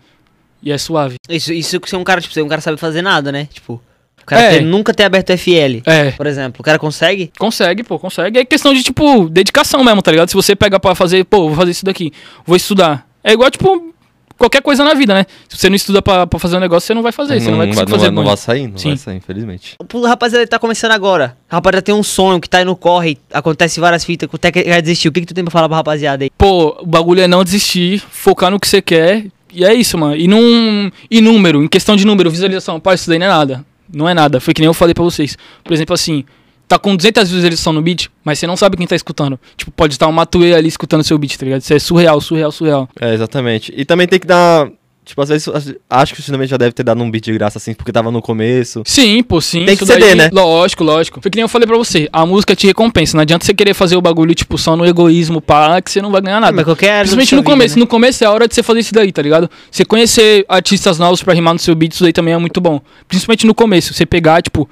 E é suave. Isso, isso que você é um cara, tipo, você é um cara sabe fazer nada, né? Tipo, o cara É. ter- nunca ter aberto FL, É, por exemplo. O cara consegue? consegue, pô, consegue. É questão de, tipo, dedicação mesmo, tá ligado? Se você pega pra fazer, pô, vou fazer isso daqui, vou estudar. É igual, tipo, qualquer coisa na vida, né? Se você não estuda pra, pra fazer um negócio, você não vai fazer. você não vai conseguir não fazer não bom. vai sair, não Sim. vai sair, infelizmente. O rapaziada tá começando agora. A rapaziada tem um sonho que tá aí no corre, acontece várias fitas, até que quer desistir. O que, que tu tem pra falar pra rapaziada aí? Pô, o bagulho é não desistir, focar no que você quer. E é isso, mano. E num. E número, em questão de número, visualização. Pô, isso daí não é nada. Não é nada. Foi que nem eu falei pra vocês. Por exemplo, assim, tá com 200 visualizações no beat, mas você não sabe quem tá escutando. Tipo, pode estar um Matuê ali escutando seu beat, tá ligado? Isso é surreal, surreal, surreal. É, exatamente. E também tem que dar. Tipo, às vezes, acho que o também já deve ter dado um beat de graça, assim, porque tava no começo. Sim, pô, sim. Tem que ceder, daí- né? Lógico, lógico. Foi que nem eu falei pra você. A música te recompensa. Não adianta você querer fazer o bagulho, tipo, só no egoísmo, pá, que você não vai ganhar nada. Mas qualquer Principalmente no vida, começo. né? No começo é a hora de você fazer isso daí, tá ligado? Você conhecer artistas novos pra rimar no seu beat, isso daí também é muito bom. Principalmente no começo. Você pegar, tipo,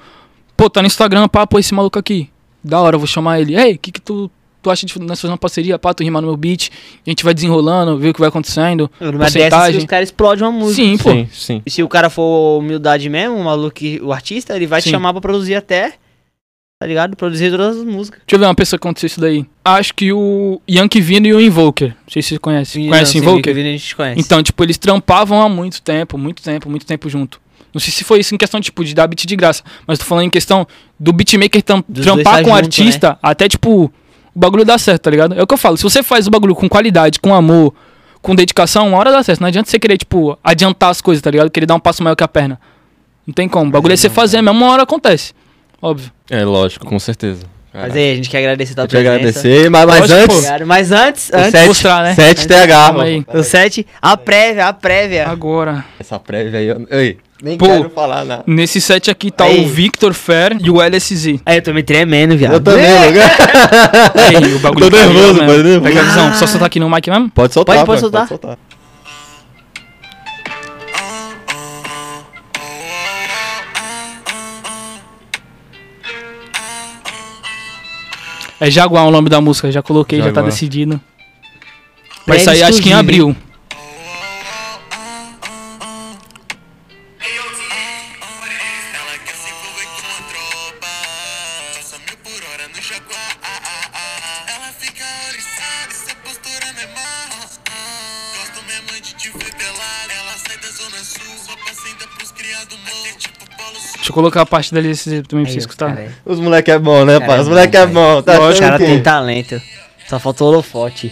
pô, tá no Instagram, pá, pô, esse maluco aqui. Da hora, eu vou chamar ele. Ei, o que que tu, tu acha de nós fazer uma parceria, pá, tu rimar no meu beat? A gente vai desenrolando, ver o que vai acontecendo. Numa dessas que os caras explodem uma música. Sim, pô. Sim, sim. E se o cara for humildade mesmo, o maluco, o artista, ele vai te Sim. chamar pra produzir até, tá ligado? Produzir todas as músicas. Deixa eu ver uma pessoa que aconteceu isso daí. Acho que o Yankee Vino e o Invoker. Não sei se vocês conhecem. Conhece o Não, sim, Invoker? que a gente conhece. Então, tipo, eles trampavam há muito tempo, muito tempo, muito tempo junto. Não sei se foi isso em questão, tipo, de dar beat de graça. Mas tô falando em questão do beatmaker tam- Dos trampar com o artista, até, tipo, o bagulho dá certo, tá ligado? É o que eu falo. Se você faz o bagulho com qualidade, com amor, com dedicação, uma hora dá certo. Não adianta você querer, tipo, adiantar as coisas, tá ligado? Querer dar um passo maior que a perna. Não tem como. O bagulho é você não, fazer mesmo, uma hora acontece. Óbvio. É, lógico, com certeza. Mas aí, a gente quer agradecer a tua presença. agradecer, mas, mas Lógico, pô. antes. Obrigado. Mas antes, antes sete- mostrar, né? 7 TH. Aí. o 7, a prévia, a prévia. Agora. Essa prévia aí, eu, ei, nem Pô. quero falar nada. Nesse set aqui tá Aí. o Victor Fer e o LSZ. Aí eu tô me tremendo, viado. Eu também, Lugan. Aí, o bagulho Tô caiu nervoso, nervoso. Pega a visão. Só soltar aqui no mic mesmo? Pode soltar, Pode, pode soltar. Pode soltar. É Jaguar o nome da música, já coloquei, já tá Jaguar. decidido. Vai sair acho que em abril. Eu colocar a parte da LSZ também você escutar. cara, Os moleque é bom, né, Cara, pai? é Os bom, moleque é bom. Tá O achando cara o quê? tem talento. Só faltou holofote.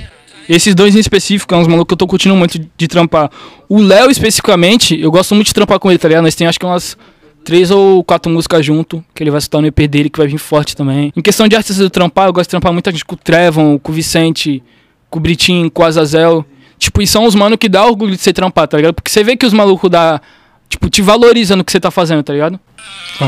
Esses dois em específico, é uns malucos que eu tô curtindo muito de trampar. O Léo, especificamente, eu gosto muito de trampar com ele, tá ligado? Nós tem acho que umas três ou quatro músicas junto, que ele vai soltar no EP dele, que vai vir forte também. Em questão de artistas do trampar, eu gosto de trampar muita gente com o Trevon, com o Vicente, com o Britinho, com o Azazel. Tipo, e são os mano que dá orgulho de você trampar, tá ligado? Porque você vê que os malucos dá, tipo, te valorizam no que você tá fazendo, tá ligado? Ó.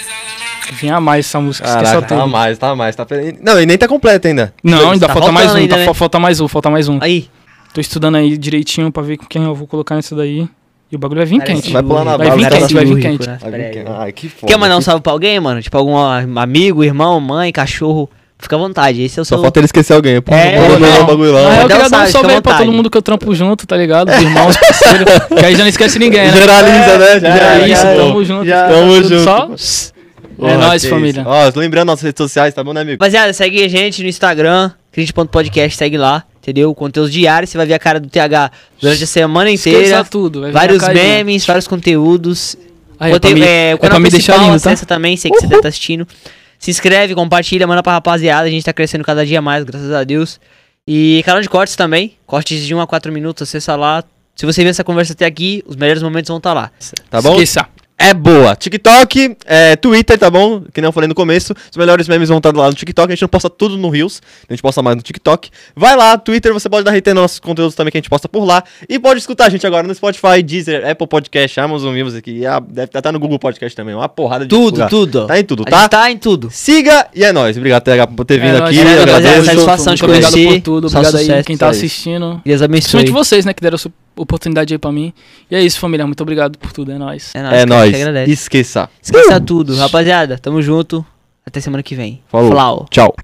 Exala Vinha mais essa música, esqueça Caraca, tá tudo. mais, tá mais. Tá... Não, e nem tá completo ainda. Não, ainda Tá falta mais um, faltando ainda, tá, né? fa- falta mais um, falta mais um. Aí, Tô estudando aí direitinho pra ver com quem eu vou colocar nessa daí. E o bagulho vai vir parece quente. Vai pular na Vai vir quente, vai vir quente. né? Vai vir aí. que- Ai, que foda. Quer mandar um salve pra alguém, mano? Tipo, algum amigo, irmão, mãe, cachorro? Fica à vontade, esse é o Só seu... falta ele esquecer alguém. Pô, É, mandou não. o bagulho lá. eu queria dar um salve à aí pra todo mundo que eu trampo junto, tá ligado? Os irmãos, parceiros. que aí já não esquece ninguém, né? Generaliza, né? Já Já, é isso, tamo junto. já. Tamo junto. Só... É nóis, família. Ó, lembrando nossas redes sociais, tá bom, né, amigo? Rapaziada, segue a gente no Instagram, crítico.podcast, segue lá, entendeu? Conteúdos diários, você vai ver a cara do TH durante a semana inteira. Esqueça tudo. vai Vários memes, vários conteúdos. Aí, é Botei, pra me, é, o é canal pra me deixar lindo, tá? acessa também, sei que você deve estar assistindo. Se inscreve, compartilha, manda pra rapaziada, a gente tá crescendo cada dia mais, graças a Deus. E canal de cortes também, cortes de 1 a 4 minutos, acessa lá. Se você ver essa conversa até aqui, os melhores momentos vão estar lá. Tá bom? Esqueça. É boa. TikTok, é, Twitter, tá bom? Que nem eu falei no começo. Os melhores memes vão estar lá no TikTok. A gente não posta tudo no Reels. A gente posta mais no TikTok. Vai lá, Twitter, você pode dar RT nos nossos conteúdos também que a gente posta por lá. E pode escutar a gente agora no Spotify, Deezer, Apple Podcast, Amazon Music. E a- deve estar no Google Podcast também. Uma porrada de Tudo, lugar. tudo. Tá em tudo, A tá? gente tá em tudo. Siga e é nóis. Obrigado, TH, por ter vindo É nóis, aqui. eu rapaziada, agradeço. satisfação de Muito obrigado conhecer. por tudo. Obrigado aí sucesso, quem tá isso. assistindo. Deus abençoe. Principalmente vocês, né, que deram essa oportunidade aí pra mim. E é isso, família. Muito obrigado por tudo. É nóis. É É nóis. cara, nóis. Esqueça. Esqueça tudo. Rapaziada, tamo junto. Até semana que vem. Falou. Flau. Tchau.